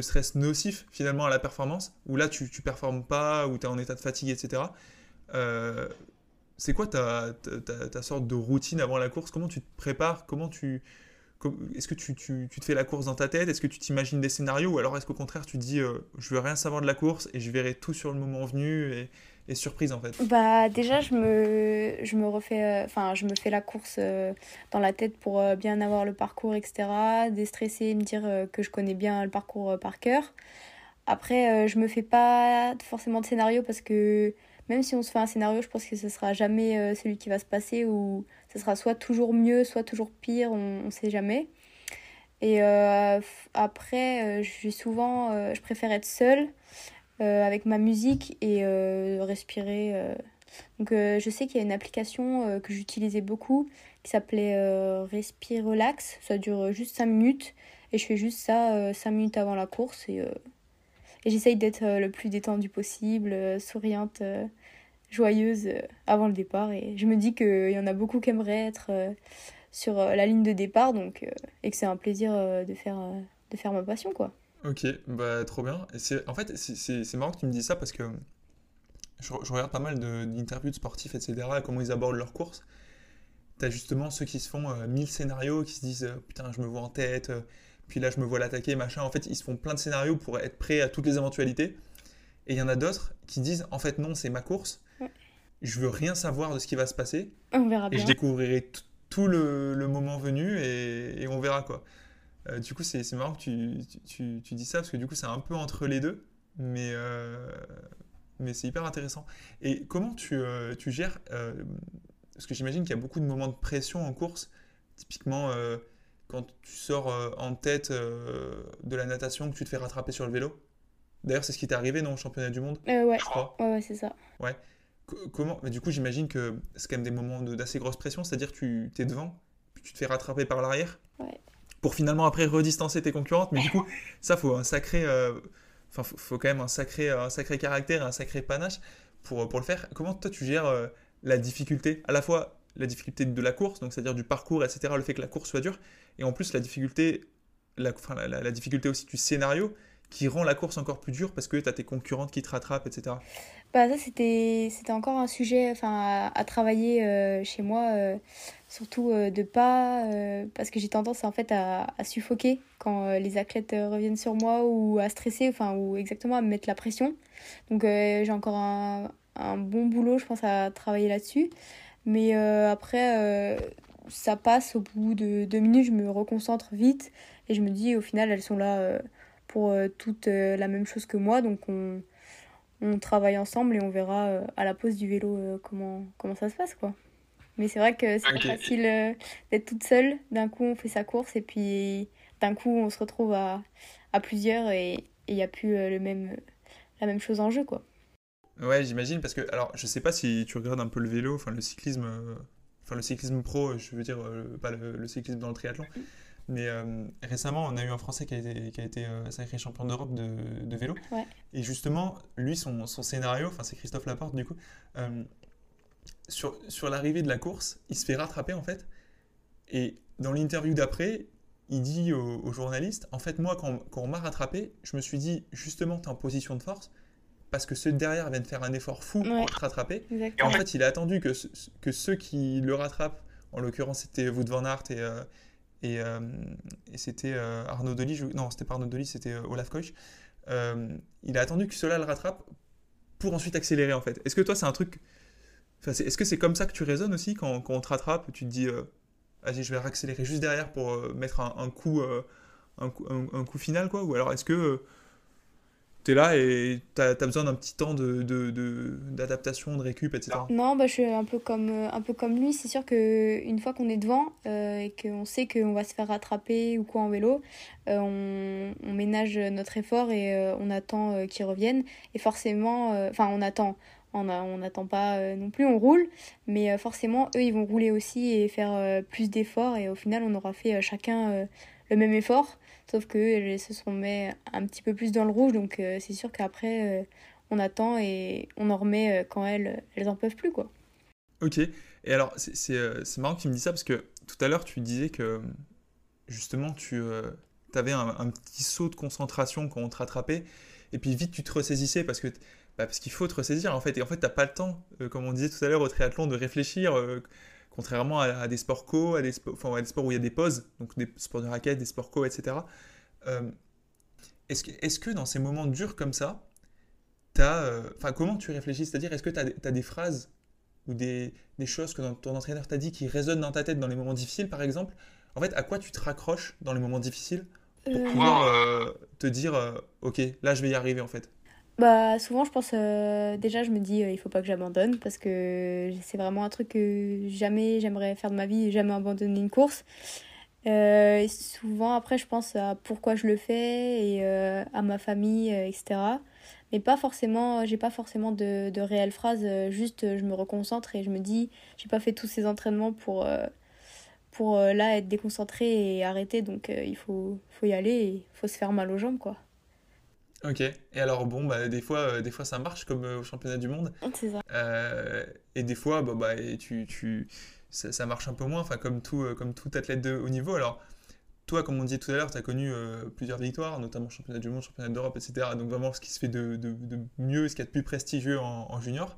stress nocif finalement à la performance, où là tu ne performes pas, où tu es en état de fatigue, etc. Euh, c'est quoi ta, ta, sorte de routine avant la course? Comment tu te prépares? Comment tu est-ce que tu, tu, tu, te fais la course dans ta tête? Est-ce que tu t'imagines des scénarios? Ou alors est-ce qu'au contraire tu te dis euh, je veux rien savoir de la course et je verrai tout sur le moment venu et, surprise en fait? Bah déjà je me, je me refais euh, enfin je me fais la course euh, dans la tête pour bien avoir le parcours etc. Déstresser, me dire que je connais bien le parcours par cœur. Après je me fais pas forcément de scénario parce que même si on se fait un scénario, je pense que ce sera jamais celui qui va se passer ou ce sera soit toujours mieux, soit toujours pire, on ne sait jamais. Et euh, après, euh, je souvent, je préfère être seule avec ma musique et respirer. Donc je sais qu'il y a une application que j'utilisais beaucoup qui s'appelait Respire Relax. Ça dure juste 5 minutes et je fais juste ça 5 minutes avant la course et et j'essaye d'être euh, le plus détendue possible, euh, souriante, euh, joyeuse avant le départ. Et je me dis qu'il y en a beaucoup qui aimeraient être sur la ligne de départ donc, et que c'est un plaisir de, faire, de faire ma passion. quoi. Ok, bah trop bien. Et en fait, c'est marrant que tu me dises ça parce que je, regarde pas mal d'interviews de, sportifs, etc., comment ils abordent leur course. T'as justement ceux qui se font mille scénarios, qui se disent putain, je me vois en tête, puis là je me vois l'attaquer, machin. En fait, ils se font plein de scénarios pour être prêts à toutes les éventualités. Et il y en a d'autres qui disent en fait non, c'est ma course. Je veux rien savoir de ce qui va se passer. On verra bien. Et je découvrirai tout le, moment venu et, on verra quoi. Euh, du coup, c'est marrant que tu, tu, tu, dis ça parce que du coup, c'est un peu entre les deux, mais, euh, mais c'est hyper intéressant. Et comment tu, euh, gères Parce que j'imagine qu'il y a beaucoup de moments de pression en course. Typiquement, quand tu sors en tête de la natation, que tu te fais rattraper sur le vélo D'ailleurs, c'est ce qui t'est arrivé, non, au championnat du monde? Ouais, je crois. Ouais, c'est ça. Ouais. Comment Mais du coup, j'imagine que c'est quand même des moments d'assez grosse pression, c'est-à-dire tu es devant, puis tu te fais rattraper par l'arrière. Ouais. Pour finalement après redistancer tes concurrentes. Mais du coup, ça, faut un sacré. Enfin, faut, faut, quand même un sacré, un sacré caractère, un sacré panache pour, pour le faire. Comment toi, tu gères la difficulté À la fois la difficulté de la course, donc c'est-à-dire du parcours, etc., le fait que la course soit dure, et en plus la difficulté, la, la, difficulté aussi du scénario qui rend la course encore plus dure parce que tu as tes concurrentes qui te rattrapent, etc. Bah ça c'était encore un sujet enfin à, travailler euh, chez moi euh, surtout euh, de pas parce que j'ai tendance en fait à, à suffoquer quand les athlètes reviennent sur moi ou à stresser enfin ou exactement à me mettre la pression donc j'ai encore un, bon boulot je pense à travailler là-dessus mais après ça passe au bout de deux minutes, je me reconcentre vite Et je me dis, au final, elles sont là pour toutes la même chose que moi. Donc, on, on travaille ensemble et on verra à la pause du vélo comment, comment ça se passe, quoi. Mais c'est vrai que c'est pas facile d'être toute seule. D'un coup, on fait sa course et puis d'un coup, on se retrouve à, à plusieurs et il n'y a plus le même, la même chose en jeu, quoi. Ouais, j'imagine, parce que, alors, je sais pas si tu regardes un peu le vélo, enfin, le cyclisme, euh, enfin, le cyclisme pro, je veux dire, euh, pas le, cyclisme dans le triathlon, mais euh, récemment, on a eu un Français qui a été, qui a été sacré champion d'Europe de, de, vélo. Et justement, lui, son, son scénario, enfin, c'est Christophe Laporte, du coup, sur, sur l'arrivée de la course, il se fait rattraper, en fait, et dans l'interview d'après, il dit aux, aux, journalistes, en fait, moi, quand, quand on m'a rattrapé, je me suis dit, justement, tu es en position de force, parce que ceux derrière viennent faire un effort fou pour te rattraper. Et en fait, il a attendu que, que ceux qui le rattrapent, en l'occurrence c'était Wout van Aert et, euh, et, euh, et c'était euh, Arnaud Delis, non, c'était pas Arnaud Delis, c'était Olaf Koch. il a attendu que ceux-là le rattrapent pour ensuite accélérer en fait. Est-ce que toi, c'est un truc. Est-ce que c'est comme ça que tu raisonnes aussi quand, on te rattrape Tu te dis, vas-y, je vais accélérer juste derrière pour mettre un, un coup, un, coup, un, coup final, quoi? Ou alors est-ce que là et tu as, besoin d'un petit temps d'adaptation, de, de, récup, etc. Non, bah, je suis un peu comme, euh, un peu comme lui. C'est sûr qu'une fois qu'on est devant euh, et qu'on sait qu'on va se faire rattraper ou quoi en vélo, euh, on, ménage notre effort et on attend qu'ils reviennent. Et forcément, enfin, on attend. On n'attend pas non plus, on roule, mais forcément, eux, ils vont rouler aussi et faire plus d'efforts. Et au final, on aura fait chacun le même effort. Sauf que se sont mis un petit peu plus dans le rouge, donc euh, c'est sûr qu'après, euh, on attend et on en remet euh, quand elles, elles en peuvent plus, quoi. Ok. Et alors, c'est marrant que tu me dis ça parce que tout à l'heure, tu disais que justement, tu avais un, petit saut de concentration quand on te rattrapait, et puis vite, tu te ressaisissais parce que bah, parce qu'il faut te ressaisir en fait. Et en fait, tu n'as pas le temps, comme on disait tout à l'heure au triathlon, de réfléchir. Contrairement à, des sports co, à des, enfin, à des sports où il y a des pauses, donc des sports de raquettes, des sports co, etc. Euh, est-ce que, est que, dans ces moments durs comme ça, euh, enfin, comment tu réfléchis? C'est-à-dire, est-ce que tu as, des phrases ou des, des choses que ton entraîneur t'a dit qui résonnent dans ta tête dans les moments difficiles, par exemple? En fait, à quoi tu te raccroches dans les moments difficiles pour euh. pouvoir te dire, ok, là, je vais y arriver, en fait? Bah souvent je pense euh, déjà je me dis euh, il faut pas que j'abandonne parce que c'est vraiment un truc que jamais j'aimerais faire de ma vie jamais abandonner une course. Euh, et souvent après je pense à pourquoi je le fais et à ma famille etc mais pas forcément j'ai pas forcément de, de réelles phrases juste je me reconcentre et je me dis j'ai pas fait tous ces entraînements pour pour là être déconcentré et arrêter. Donc il faut faut y aller il faut se faire mal aux jambes quoi Ok. Et alors, bon, bah, des, fois, euh, des fois, ça marche comme euh, au championnat du monde. C'est ça. Euh, et des fois, bah, bah, et tu, tu, ça, ça, marche un peu moins, enfin, comme tout, comme tout athlète de haut niveau. Alors, toi, comme on disait tout à l'heure, tu as connu plusieurs victoires, notamment championnat du monde, championnat d'Europe, etc. Donc, vraiment, ce qui se fait de, de, de mieux, ce qui est de plus prestigieux en, en junior.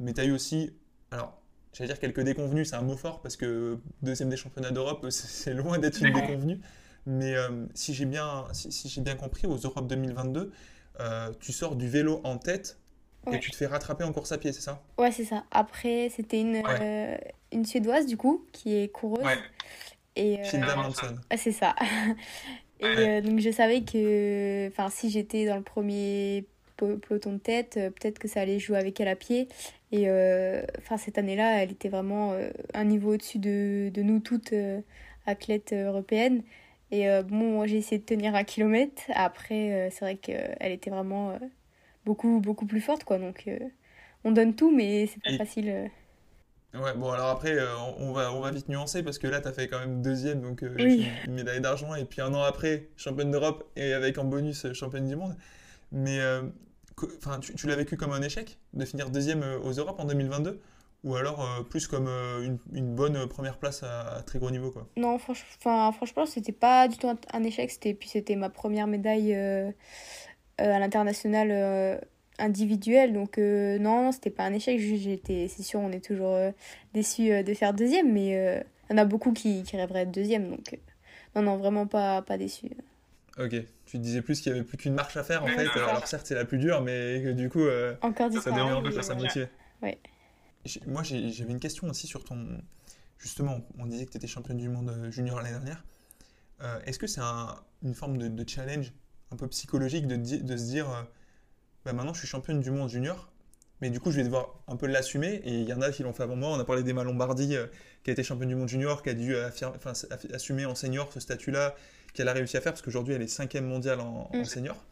mais tu as eu aussi, alors, j'allais dire quelques déconvenus, c'est un mot fort, parce que deuxième des championnats d'Europe, c'est loin d'être une déconvenue. Mais euh, si j'ai bien, si, j'ai bien compris, aux Europes 2022, euh, tu sors du vélo en tête et tu te fais rattraper en course à pied, c'est ça? Ouais, c'est ça. Après, c'était une, euh, une Suédoise, du coup, qui est coureuse. Ouais. Et, c'est ça. et donc, je savais que si j'étais dans le premier peloton de tête, peut-être que ça allait jouer avec elle à pied. Et enfin cette année-là, elle était vraiment un niveau au-dessus de, de, nous toutes athlètes européennes. Et euh, bon, j'ai essayé de tenir un kilomètre. Après, euh, c'est vrai qu'elle était vraiment euh, beaucoup, beaucoup plus forte, quoi. Donc, on donne tout, mais c'est pas facile. Ouais, bon, alors après, on, va, on va vite nuancer parce que là, tu as fait quand même deuxième, donc une médaille d'argent, et puis un an après, championne d'Europe, et avec en bonus championne du monde. Mais enfin, tu, tu l'as vécu comme un échec de finir deuxième aux Europes en 2022 ou alors euh, plus comme euh, une, une, bonne première place à, très gros niveau quoi. Non, franchement, franchement, c'était pas du tout un, échec, c'était puis c'était ma première médaille euh, à l'international individuel donc non, c'était pas un échec, j'étais c'est sûr, on est toujours déçu de faire deuxième mais il y en a beaucoup qui, qui rêveraient être deuxième donc non non, vraiment pas pas déçu. OK, tu disais plus qu'il y avait plus qu'une marche à faire en fait. Alors, certes, c'est la plus dure mais que du coup Encore ça donnait envie, ça motivait. Ouais. Moi, j'avais une question aussi sur ton. Justement, on disait que tu étais championne du monde euh, junior l'année dernière. Est-ce que c'est une forme de, challenge un peu psychologique de, de se dire bah, maintenant je suis championne du monde junior, mais du coup je vais devoir un peu l'assumer. Et il y en a qui l'ont fait avant moi. On a parlé d'Emma Lombardi, qui a été championne du monde junior, qui a dû assumer en senior ce statut-là, qu'elle a réussi à faire parce qu'aujourd'hui elle est cinquième mondiale en, en mm. senior.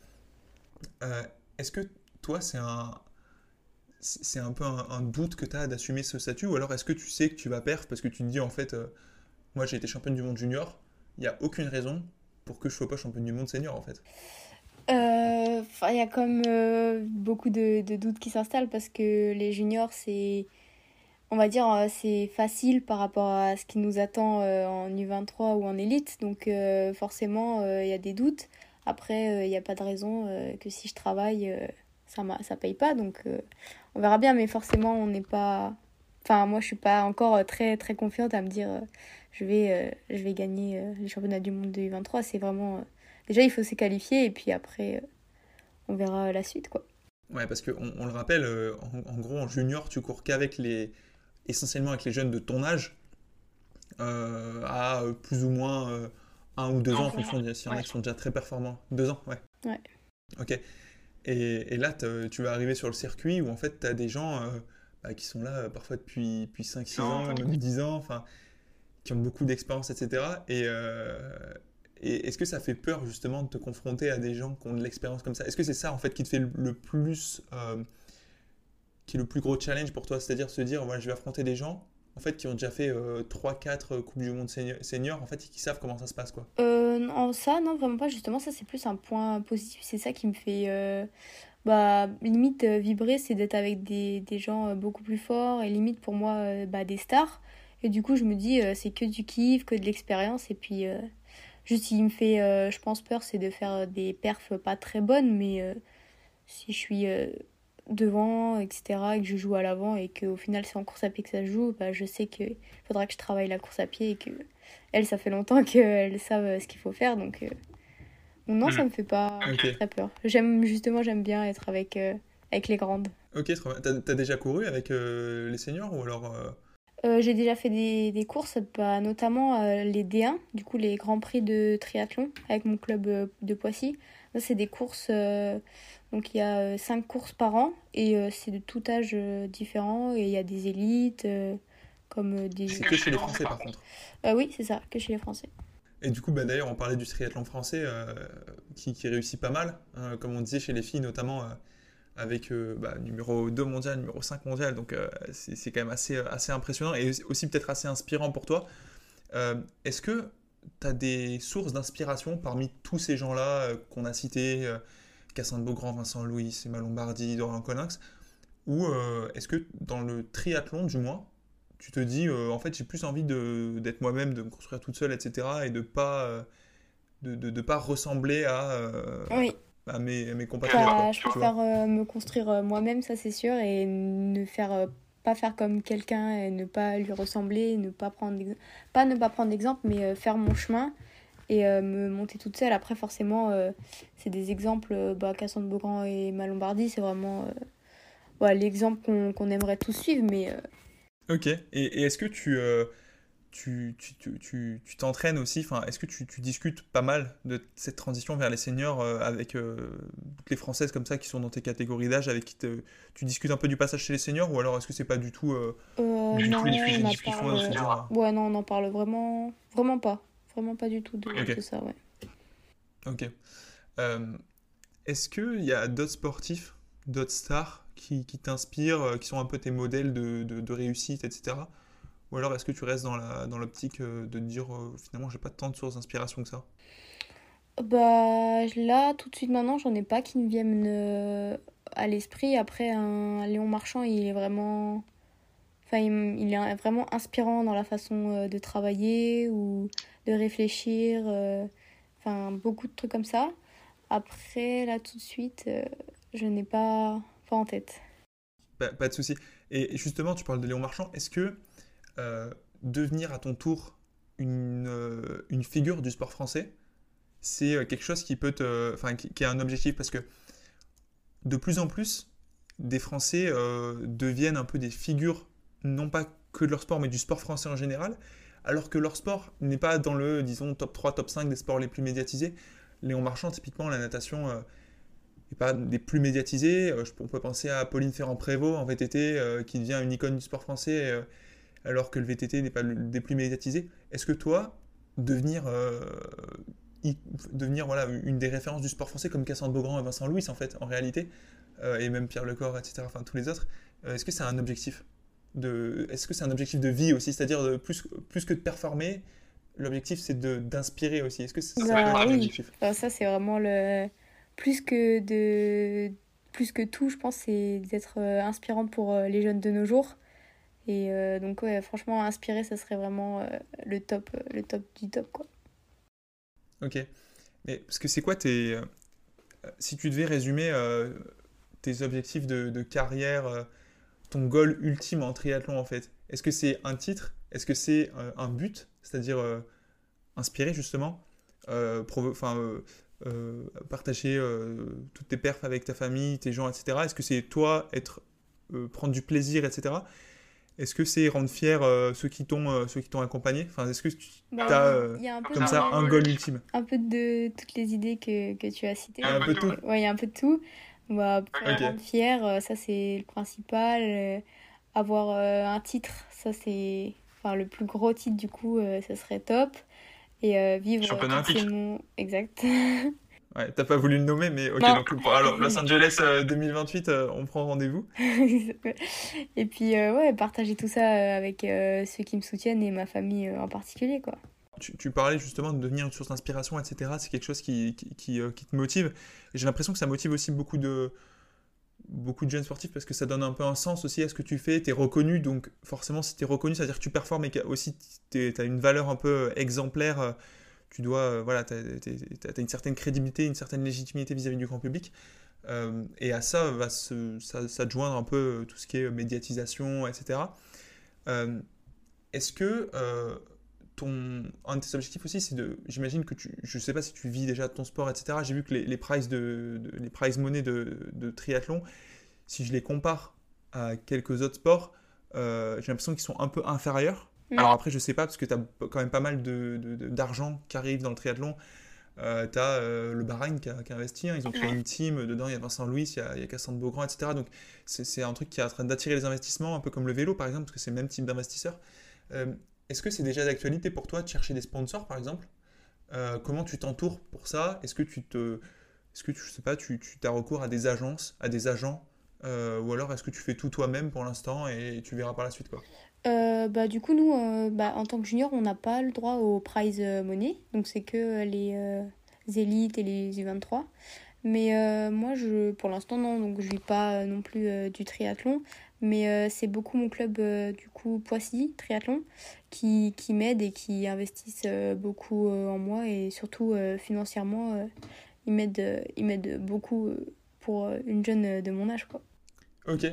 Est-ce que toi, c'est un, c'est un peu un, doute que tu as d'assumer ce statut Ou alors est-ce que tu sais que tu vas perdre parce que tu te dis en fait, euh, moi j'ai été championne du monde junior, il n'y a aucune raison pour que je sois pas championne du monde senior en fait euh, Il y a comme euh, beaucoup de, doutes qui s'installent parce que les juniors, c'est. On va dire, c'est facile par rapport à ce qui nous attend en U23 ou en élite. Donc, forcément, il y a des doutes. Après, il n'y a pas de raison que si je travaille, ça ça paye pas. Donc, on verra bien, mais forcément, on n'est pas. Enfin, moi, je suis pas encore euh, très très confiante à me dire, euh, je vais euh, je vais gagner les championnats du monde de U23. C'est vraiment déjà il faut se qualifier et puis après on verra la suite quoi. Ouais, parce qu'on on le rappelle, en, gros en junior, tu cours qu'avec les essentiellement avec les jeunes de ton âge, à plus ou moins un ou deux ans en fonction de si y en a qui sont déjà très performants. Deux ans, ouais. Ouais. Ok. Et, là, tu vas arriver sur le circuit où en fait, tu as des gens euh, bah, qui sont là euh, parfois depuis, depuis 5-6 ans, même 10 ans, enfin, qui ont beaucoup d'expérience, etc. Euh, et, est-ce que ça fait peur justement de te confronter à des gens qui ont de l'expérience comme ça? Est-ce que c'est ça en fait qui te fait le, plus. qui est le plus gros challenge pour toi? C'est-à-dire se dire, voilà, je vais affronter des gens en fait, qui ont déjà fait 3-4 Coupes du Monde senior, en fait, qui savent comment ça se passe, quoi. Euh, non, ça, non, vraiment pas. Justement, ça, c'est plus un point positif. C'est ça qui me fait, euh, bah, limite, euh, vibrer, c'est d'être avec des, gens euh, beaucoup plus forts et limite, pour moi, bah, des stars. Et du coup, je me dis, c'est que du kiff, que de l'expérience. Et puis, juste, qui me fait, je pense, peur, c'est de faire des perfs pas très bonnes, mais si je suis devant, etc., et que je joue à l'avant, et qu'au final c'est en course à pied que ça se joue, bah, je sais qu'il faudra que je travaille la course à pied et que elles, ça fait longtemps qu'elles savent ce qu'il faut faire, donc euh, non, ça hmm. me fait pas très peur. J'aime justement, j'aime bien être avec, euh, avec les grandes. Ok, t'as as déjà couru avec euh, les seniors ou alors J'ai déjà fait des, des courses, bah, notamment les D1, du coup les grands prix de triathlon avec mon club de Poissy. C'est des courses donc il y a euh, cinq courses par an et euh, c'est de tout âge euh, différent et il y a des élites comme des... C'est que chez les Français par contre Oui, c'est ça, que chez les Français. Et du coup, bah, d'ailleurs, on parlait du triathlon français qui, qui, réussit pas mal, hein, comme on disait chez les filles notamment avec bah, numéro 2 mondial, numéro 5 mondial, donc c'est quand même assez, assez impressionnant et aussi peut-être assez inspirant pour toi. Est-ce que tu as des sources d'inspiration parmi tous ces gens-là qu'on a cités Cassandre Beaugrand, Vincent Louis, Emma Lombardi, Dorian Coninx Ou euh, est-ce que dans le triathlon, du moins, tu te dis, euh, en fait, j'ai plus envie d'être moi-même, de me construire toute seule, etc., et de pas, euh, de, de, pas ressembler à, à, mes, à mes compatriotes. Bah, je préfère me construire moi-même, ça c'est sûr, et ne faire pas faire comme quelqu'un et ne pas lui ressembler, ne pas prendre pas ne pas prendre d'exemple, mais faire mon chemin et euh, me monter toute seule. Après, forcément, euh, c'est des exemples, euh, bah, Cassandre Beaugrand et Malombardi, c'est vraiment l'exemple qu'on aimerait tous suivre. Mais, Ok, et est-ce que tu tu, tu, tu, tu t'entraînes aussi, enfin, est-ce que tu, tu, discutes pas mal de cette transition vers les seniors avec toutes les Françaises comme ça qui sont dans tes catégories d'âge, avec qui tu discutes un peu du passage chez les seniors ou alors est-ce que c'est pas du tout, du non, tout les discussions Ouais, non, on n'en parle vraiment, vraiment pas. Vraiment pas du tout de, ça, ouais. Ok. Euh, est-ce qu'il y a d'autres sportifs, d'autres stars qui, qui t'inspirent, euh, qui sont un peu tes modèles de, de, réussite, etc. Ou alors est-ce que tu restes dans l'optique dans euh, de dire finalement j'ai pas tant de sources d'inspiration que ça? Bah là, tout de suite maintenant, j'en ai pas qui me viennent à l'esprit. Après, un Léon Marchand, il est vraiment. Enfin, il, est vraiment inspirant dans la façon de travailler ou de réfléchir, euh, enfin beaucoup de trucs comme ça. Après, là tout de suite, euh, je n'ai pas, pas en tête. Pas, de souci. Et justement, tu parles de Léon Marchand. Est-ce que euh, devenir à ton tour une, une figure du sport français, c'est quelque chose qui peut te, enfin, qui, qui, est un objectif parce que de plus en plus, des Français deviennent un peu des figures, non pas que de leur sport, mais du sport français en général. alors que leur sport n'est pas dans le, disons, top 3, top 5 des sports les plus médiatisés. Léon Marchand, typiquement, la natation n'est pas des plus médiatisés. on peut penser à Pauline Ferrand-Prévot en VTT, qui devient une icône du sport français, alors que le VTT n'est pas des plus médiatisés. Est-ce que toi, devenir devenir voilà, une des références du sport français comme Cassandre Beaugrand et Vincent Louis en fait en réalité euh, et même Pierre Lecor etc enfin tous les autres euh, est-ce que c'est un objectif de est-ce que c'est un objectif de vie aussi c'est-à-dire plus plus que de performer l'objectif c'est de d'inspirer aussi? Est-ce que c'est bah, un objectif? Ça c'est vraiment le plus que de plus que tout je pense c'est d'être euh, inspirante pour les jeunes de nos jours et donc ouais, franchement inspirer ça serait vraiment le top le top du top quoi Ok. Mais parce que c'est quoi tes. Euh, si tu devais résumer euh, tes objectifs de, carrière, euh, ton goal ultime en triathlon en fait, est-ce que c'est un titre? Est-ce que c'est un but? C'est-à-dire inspirer justement enfin, partager toutes tes perfs avec ta famille, tes gens, etc. Est-ce que c'est toi être prendre du plaisir, etc. Est-ce que c'est rendre fier euh, ceux qui t'ont euh, ceux qui t'ont accompagné? Enfin, est-ce que tu bah, as euh, comme ça un goal ultime? Un peu de toutes les idées que, que tu as citées. Un, peu de tout. Ouais, il y a un peu de tout. Va rendre fier, ça c'est le principal. avoir un titre, ça c'est enfin le plus gros titre du coup, ça serait top. Et vivre. Championnat mon... Exact. Ouais, t'as pas voulu le nommer, mais ok, donc alors Los Angeles 2028, euh, euh, on prend rendez-vous. et puis, euh, ouais, partager tout ça avec ceux qui me soutiennent et ma famille en particulier, quoi. Tu, tu, parlais justement de devenir une source d'inspiration, etc. C'est quelque chose qui, qui, qui, qui te motive. Et j'ai l'impression que ça motive aussi beaucoup de, beaucoup de jeunes sportifs parce que ça donne un peu un sens aussi à ce que tu fais. Tu es reconnu, donc forcément, si tu es reconnu, ça veut dire que tu performes et aussi tu as une valeur un peu exemplaire tu dois, euh, voilà, tu as, une certaine crédibilité, une certaine légitimité vis-à-vis du grand public. Euh, et à ça va se, ça, ça joindre un peu euh, tout ce qui est médiatisation, etc. Est-ce que ton, un de tes objectifs aussi, c'est de, j'imagine que tu, je sais pas si tu vis déjà ton sport, etc. J'ai vu que les, les prize de, prize de, triathlon, si je les compare à quelques autres sports, j'ai l'impression qu'ils sont un peu inférieurs. Mm. Alors après, je sais pas, parce que tu as quand même pas mal d'argent de, qui arrive dans le triathlon. Euh, tu as euh, le Bahreïn qui a, investi, hein. ils ont créé une team, dedans il y a Vincent Louis, il y a, il y a Cassandre Beaugrand, etc. Donc c'est un truc qui est en train d'attirer les investissements, un peu comme le vélo par exemple, parce que c'est le même type d'investisseur. Euh, est-ce que c'est déjà d'actualité pour toi de chercher des sponsors par exemple? Comment tu t'entoures pour ça? Est-ce que tu te. Est-ce que tu, je sais pas, tu, tu as recours à des agences, à des agents? Ou alors est-ce que tu fais tout toi-même pour l'instant et tu verras par la suite quoi? Euh, bah, du coup, nous, euh, bah, en tant que junior, on n'a pas le droit au prize money. Donc, c'est que les élites et les U23. Mais moi, je, pour l'instant, non. Donc, je vis pas non plus du triathlon. Mais c'est beaucoup mon club, du coup, Poissy Triathlon, qui, qui m'aide et qui investissent beaucoup en moi. Et surtout, financièrement, ils m'aident beaucoup pour une jeune de mon âge. Quoi. Ok.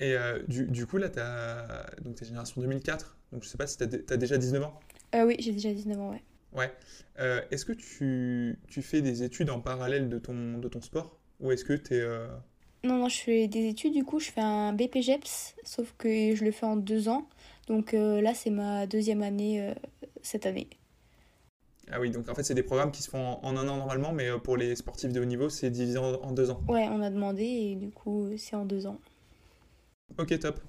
Et euh, du, du, coup, là, tu es génération 2004, donc je sais pas si tu as, déjà 19 ans euh, Oui, j'ai déjà 19 ans, ouais. Ouais. Euh, est-ce que tu, tu, fais des études en parallèle de ton, de ton sport? Ou est-ce que tu es. Non, non, je fais des études, du coup, je fais un BPGEPS, sauf que je le fais en deux ans. Donc là, c'est ma deuxième année cette année. Ah oui, donc en fait, c'est des programmes qui se font en, un an normalement, mais pour les sportifs de haut niveau, c'est divisé en, en, deux ans. Ouais, on a demandé et du coup, c'est en deux ans. Ok, top.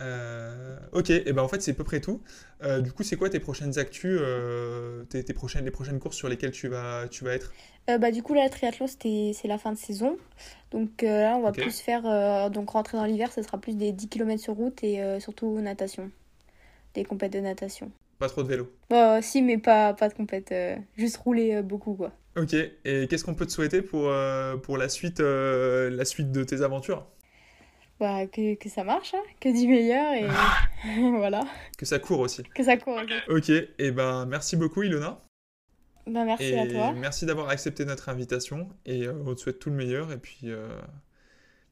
Euh, ok, et ben en fait c'est à peu près tout. Euh, du coup, c'est quoi tes prochaines actus, euh, tes, prochaines, les prochaines courses sur lesquelles tu vas, tu vas être? Bah, Du coup, là, le triathlon, c'est la fin de saison. Donc là, on va plus faire, donc rentrer dans l'hiver, ce sera plus des 10 km sur route et surtout natation. Des compètes de natation. Pas trop de vélo? Bah si, mais pas, pas de compète, juste rouler beaucoup, quoi. Ok, et qu'est-ce qu'on peut te souhaiter pour, pour la, suite, la suite de tes aventures? Bah, que, que, ça marche, hein, que du meilleur et voilà. Que ça court aussi. Que ça court. Ok, et ben merci beaucoup Ilona. Ben merci à toi. Merci d'avoir accepté notre invitation et euh, on te souhaite tout le meilleur et puis euh,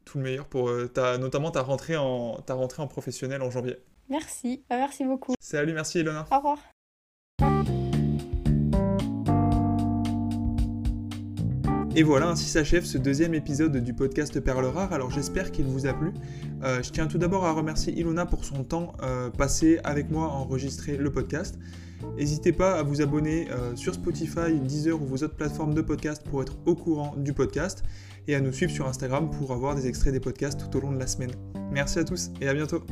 tout le meilleur pour euh, ta, notamment ta rentrée, en, ta rentrée en professionnel en janvier. Merci, bah, merci beaucoup. Salut, merci Ilona. Au revoir. Et voilà, ainsi s'achève ce deuxième épisode du podcast Perle Rare. Alors j'espère qu'il vous a plu. Euh, je tiens tout d'abord à remercier Ilona pour son temps euh, passé avec moi à enregistrer le podcast. N'hésitez pas à vous abonner euh, sur Spotify, Deezer ou vos autres plateformes de podcast pour être au courant du podcast et à nous suivre sur Instagram pour avoir des extraits des podcasts tout au long de la semaine. Merci à tous et à bientôt.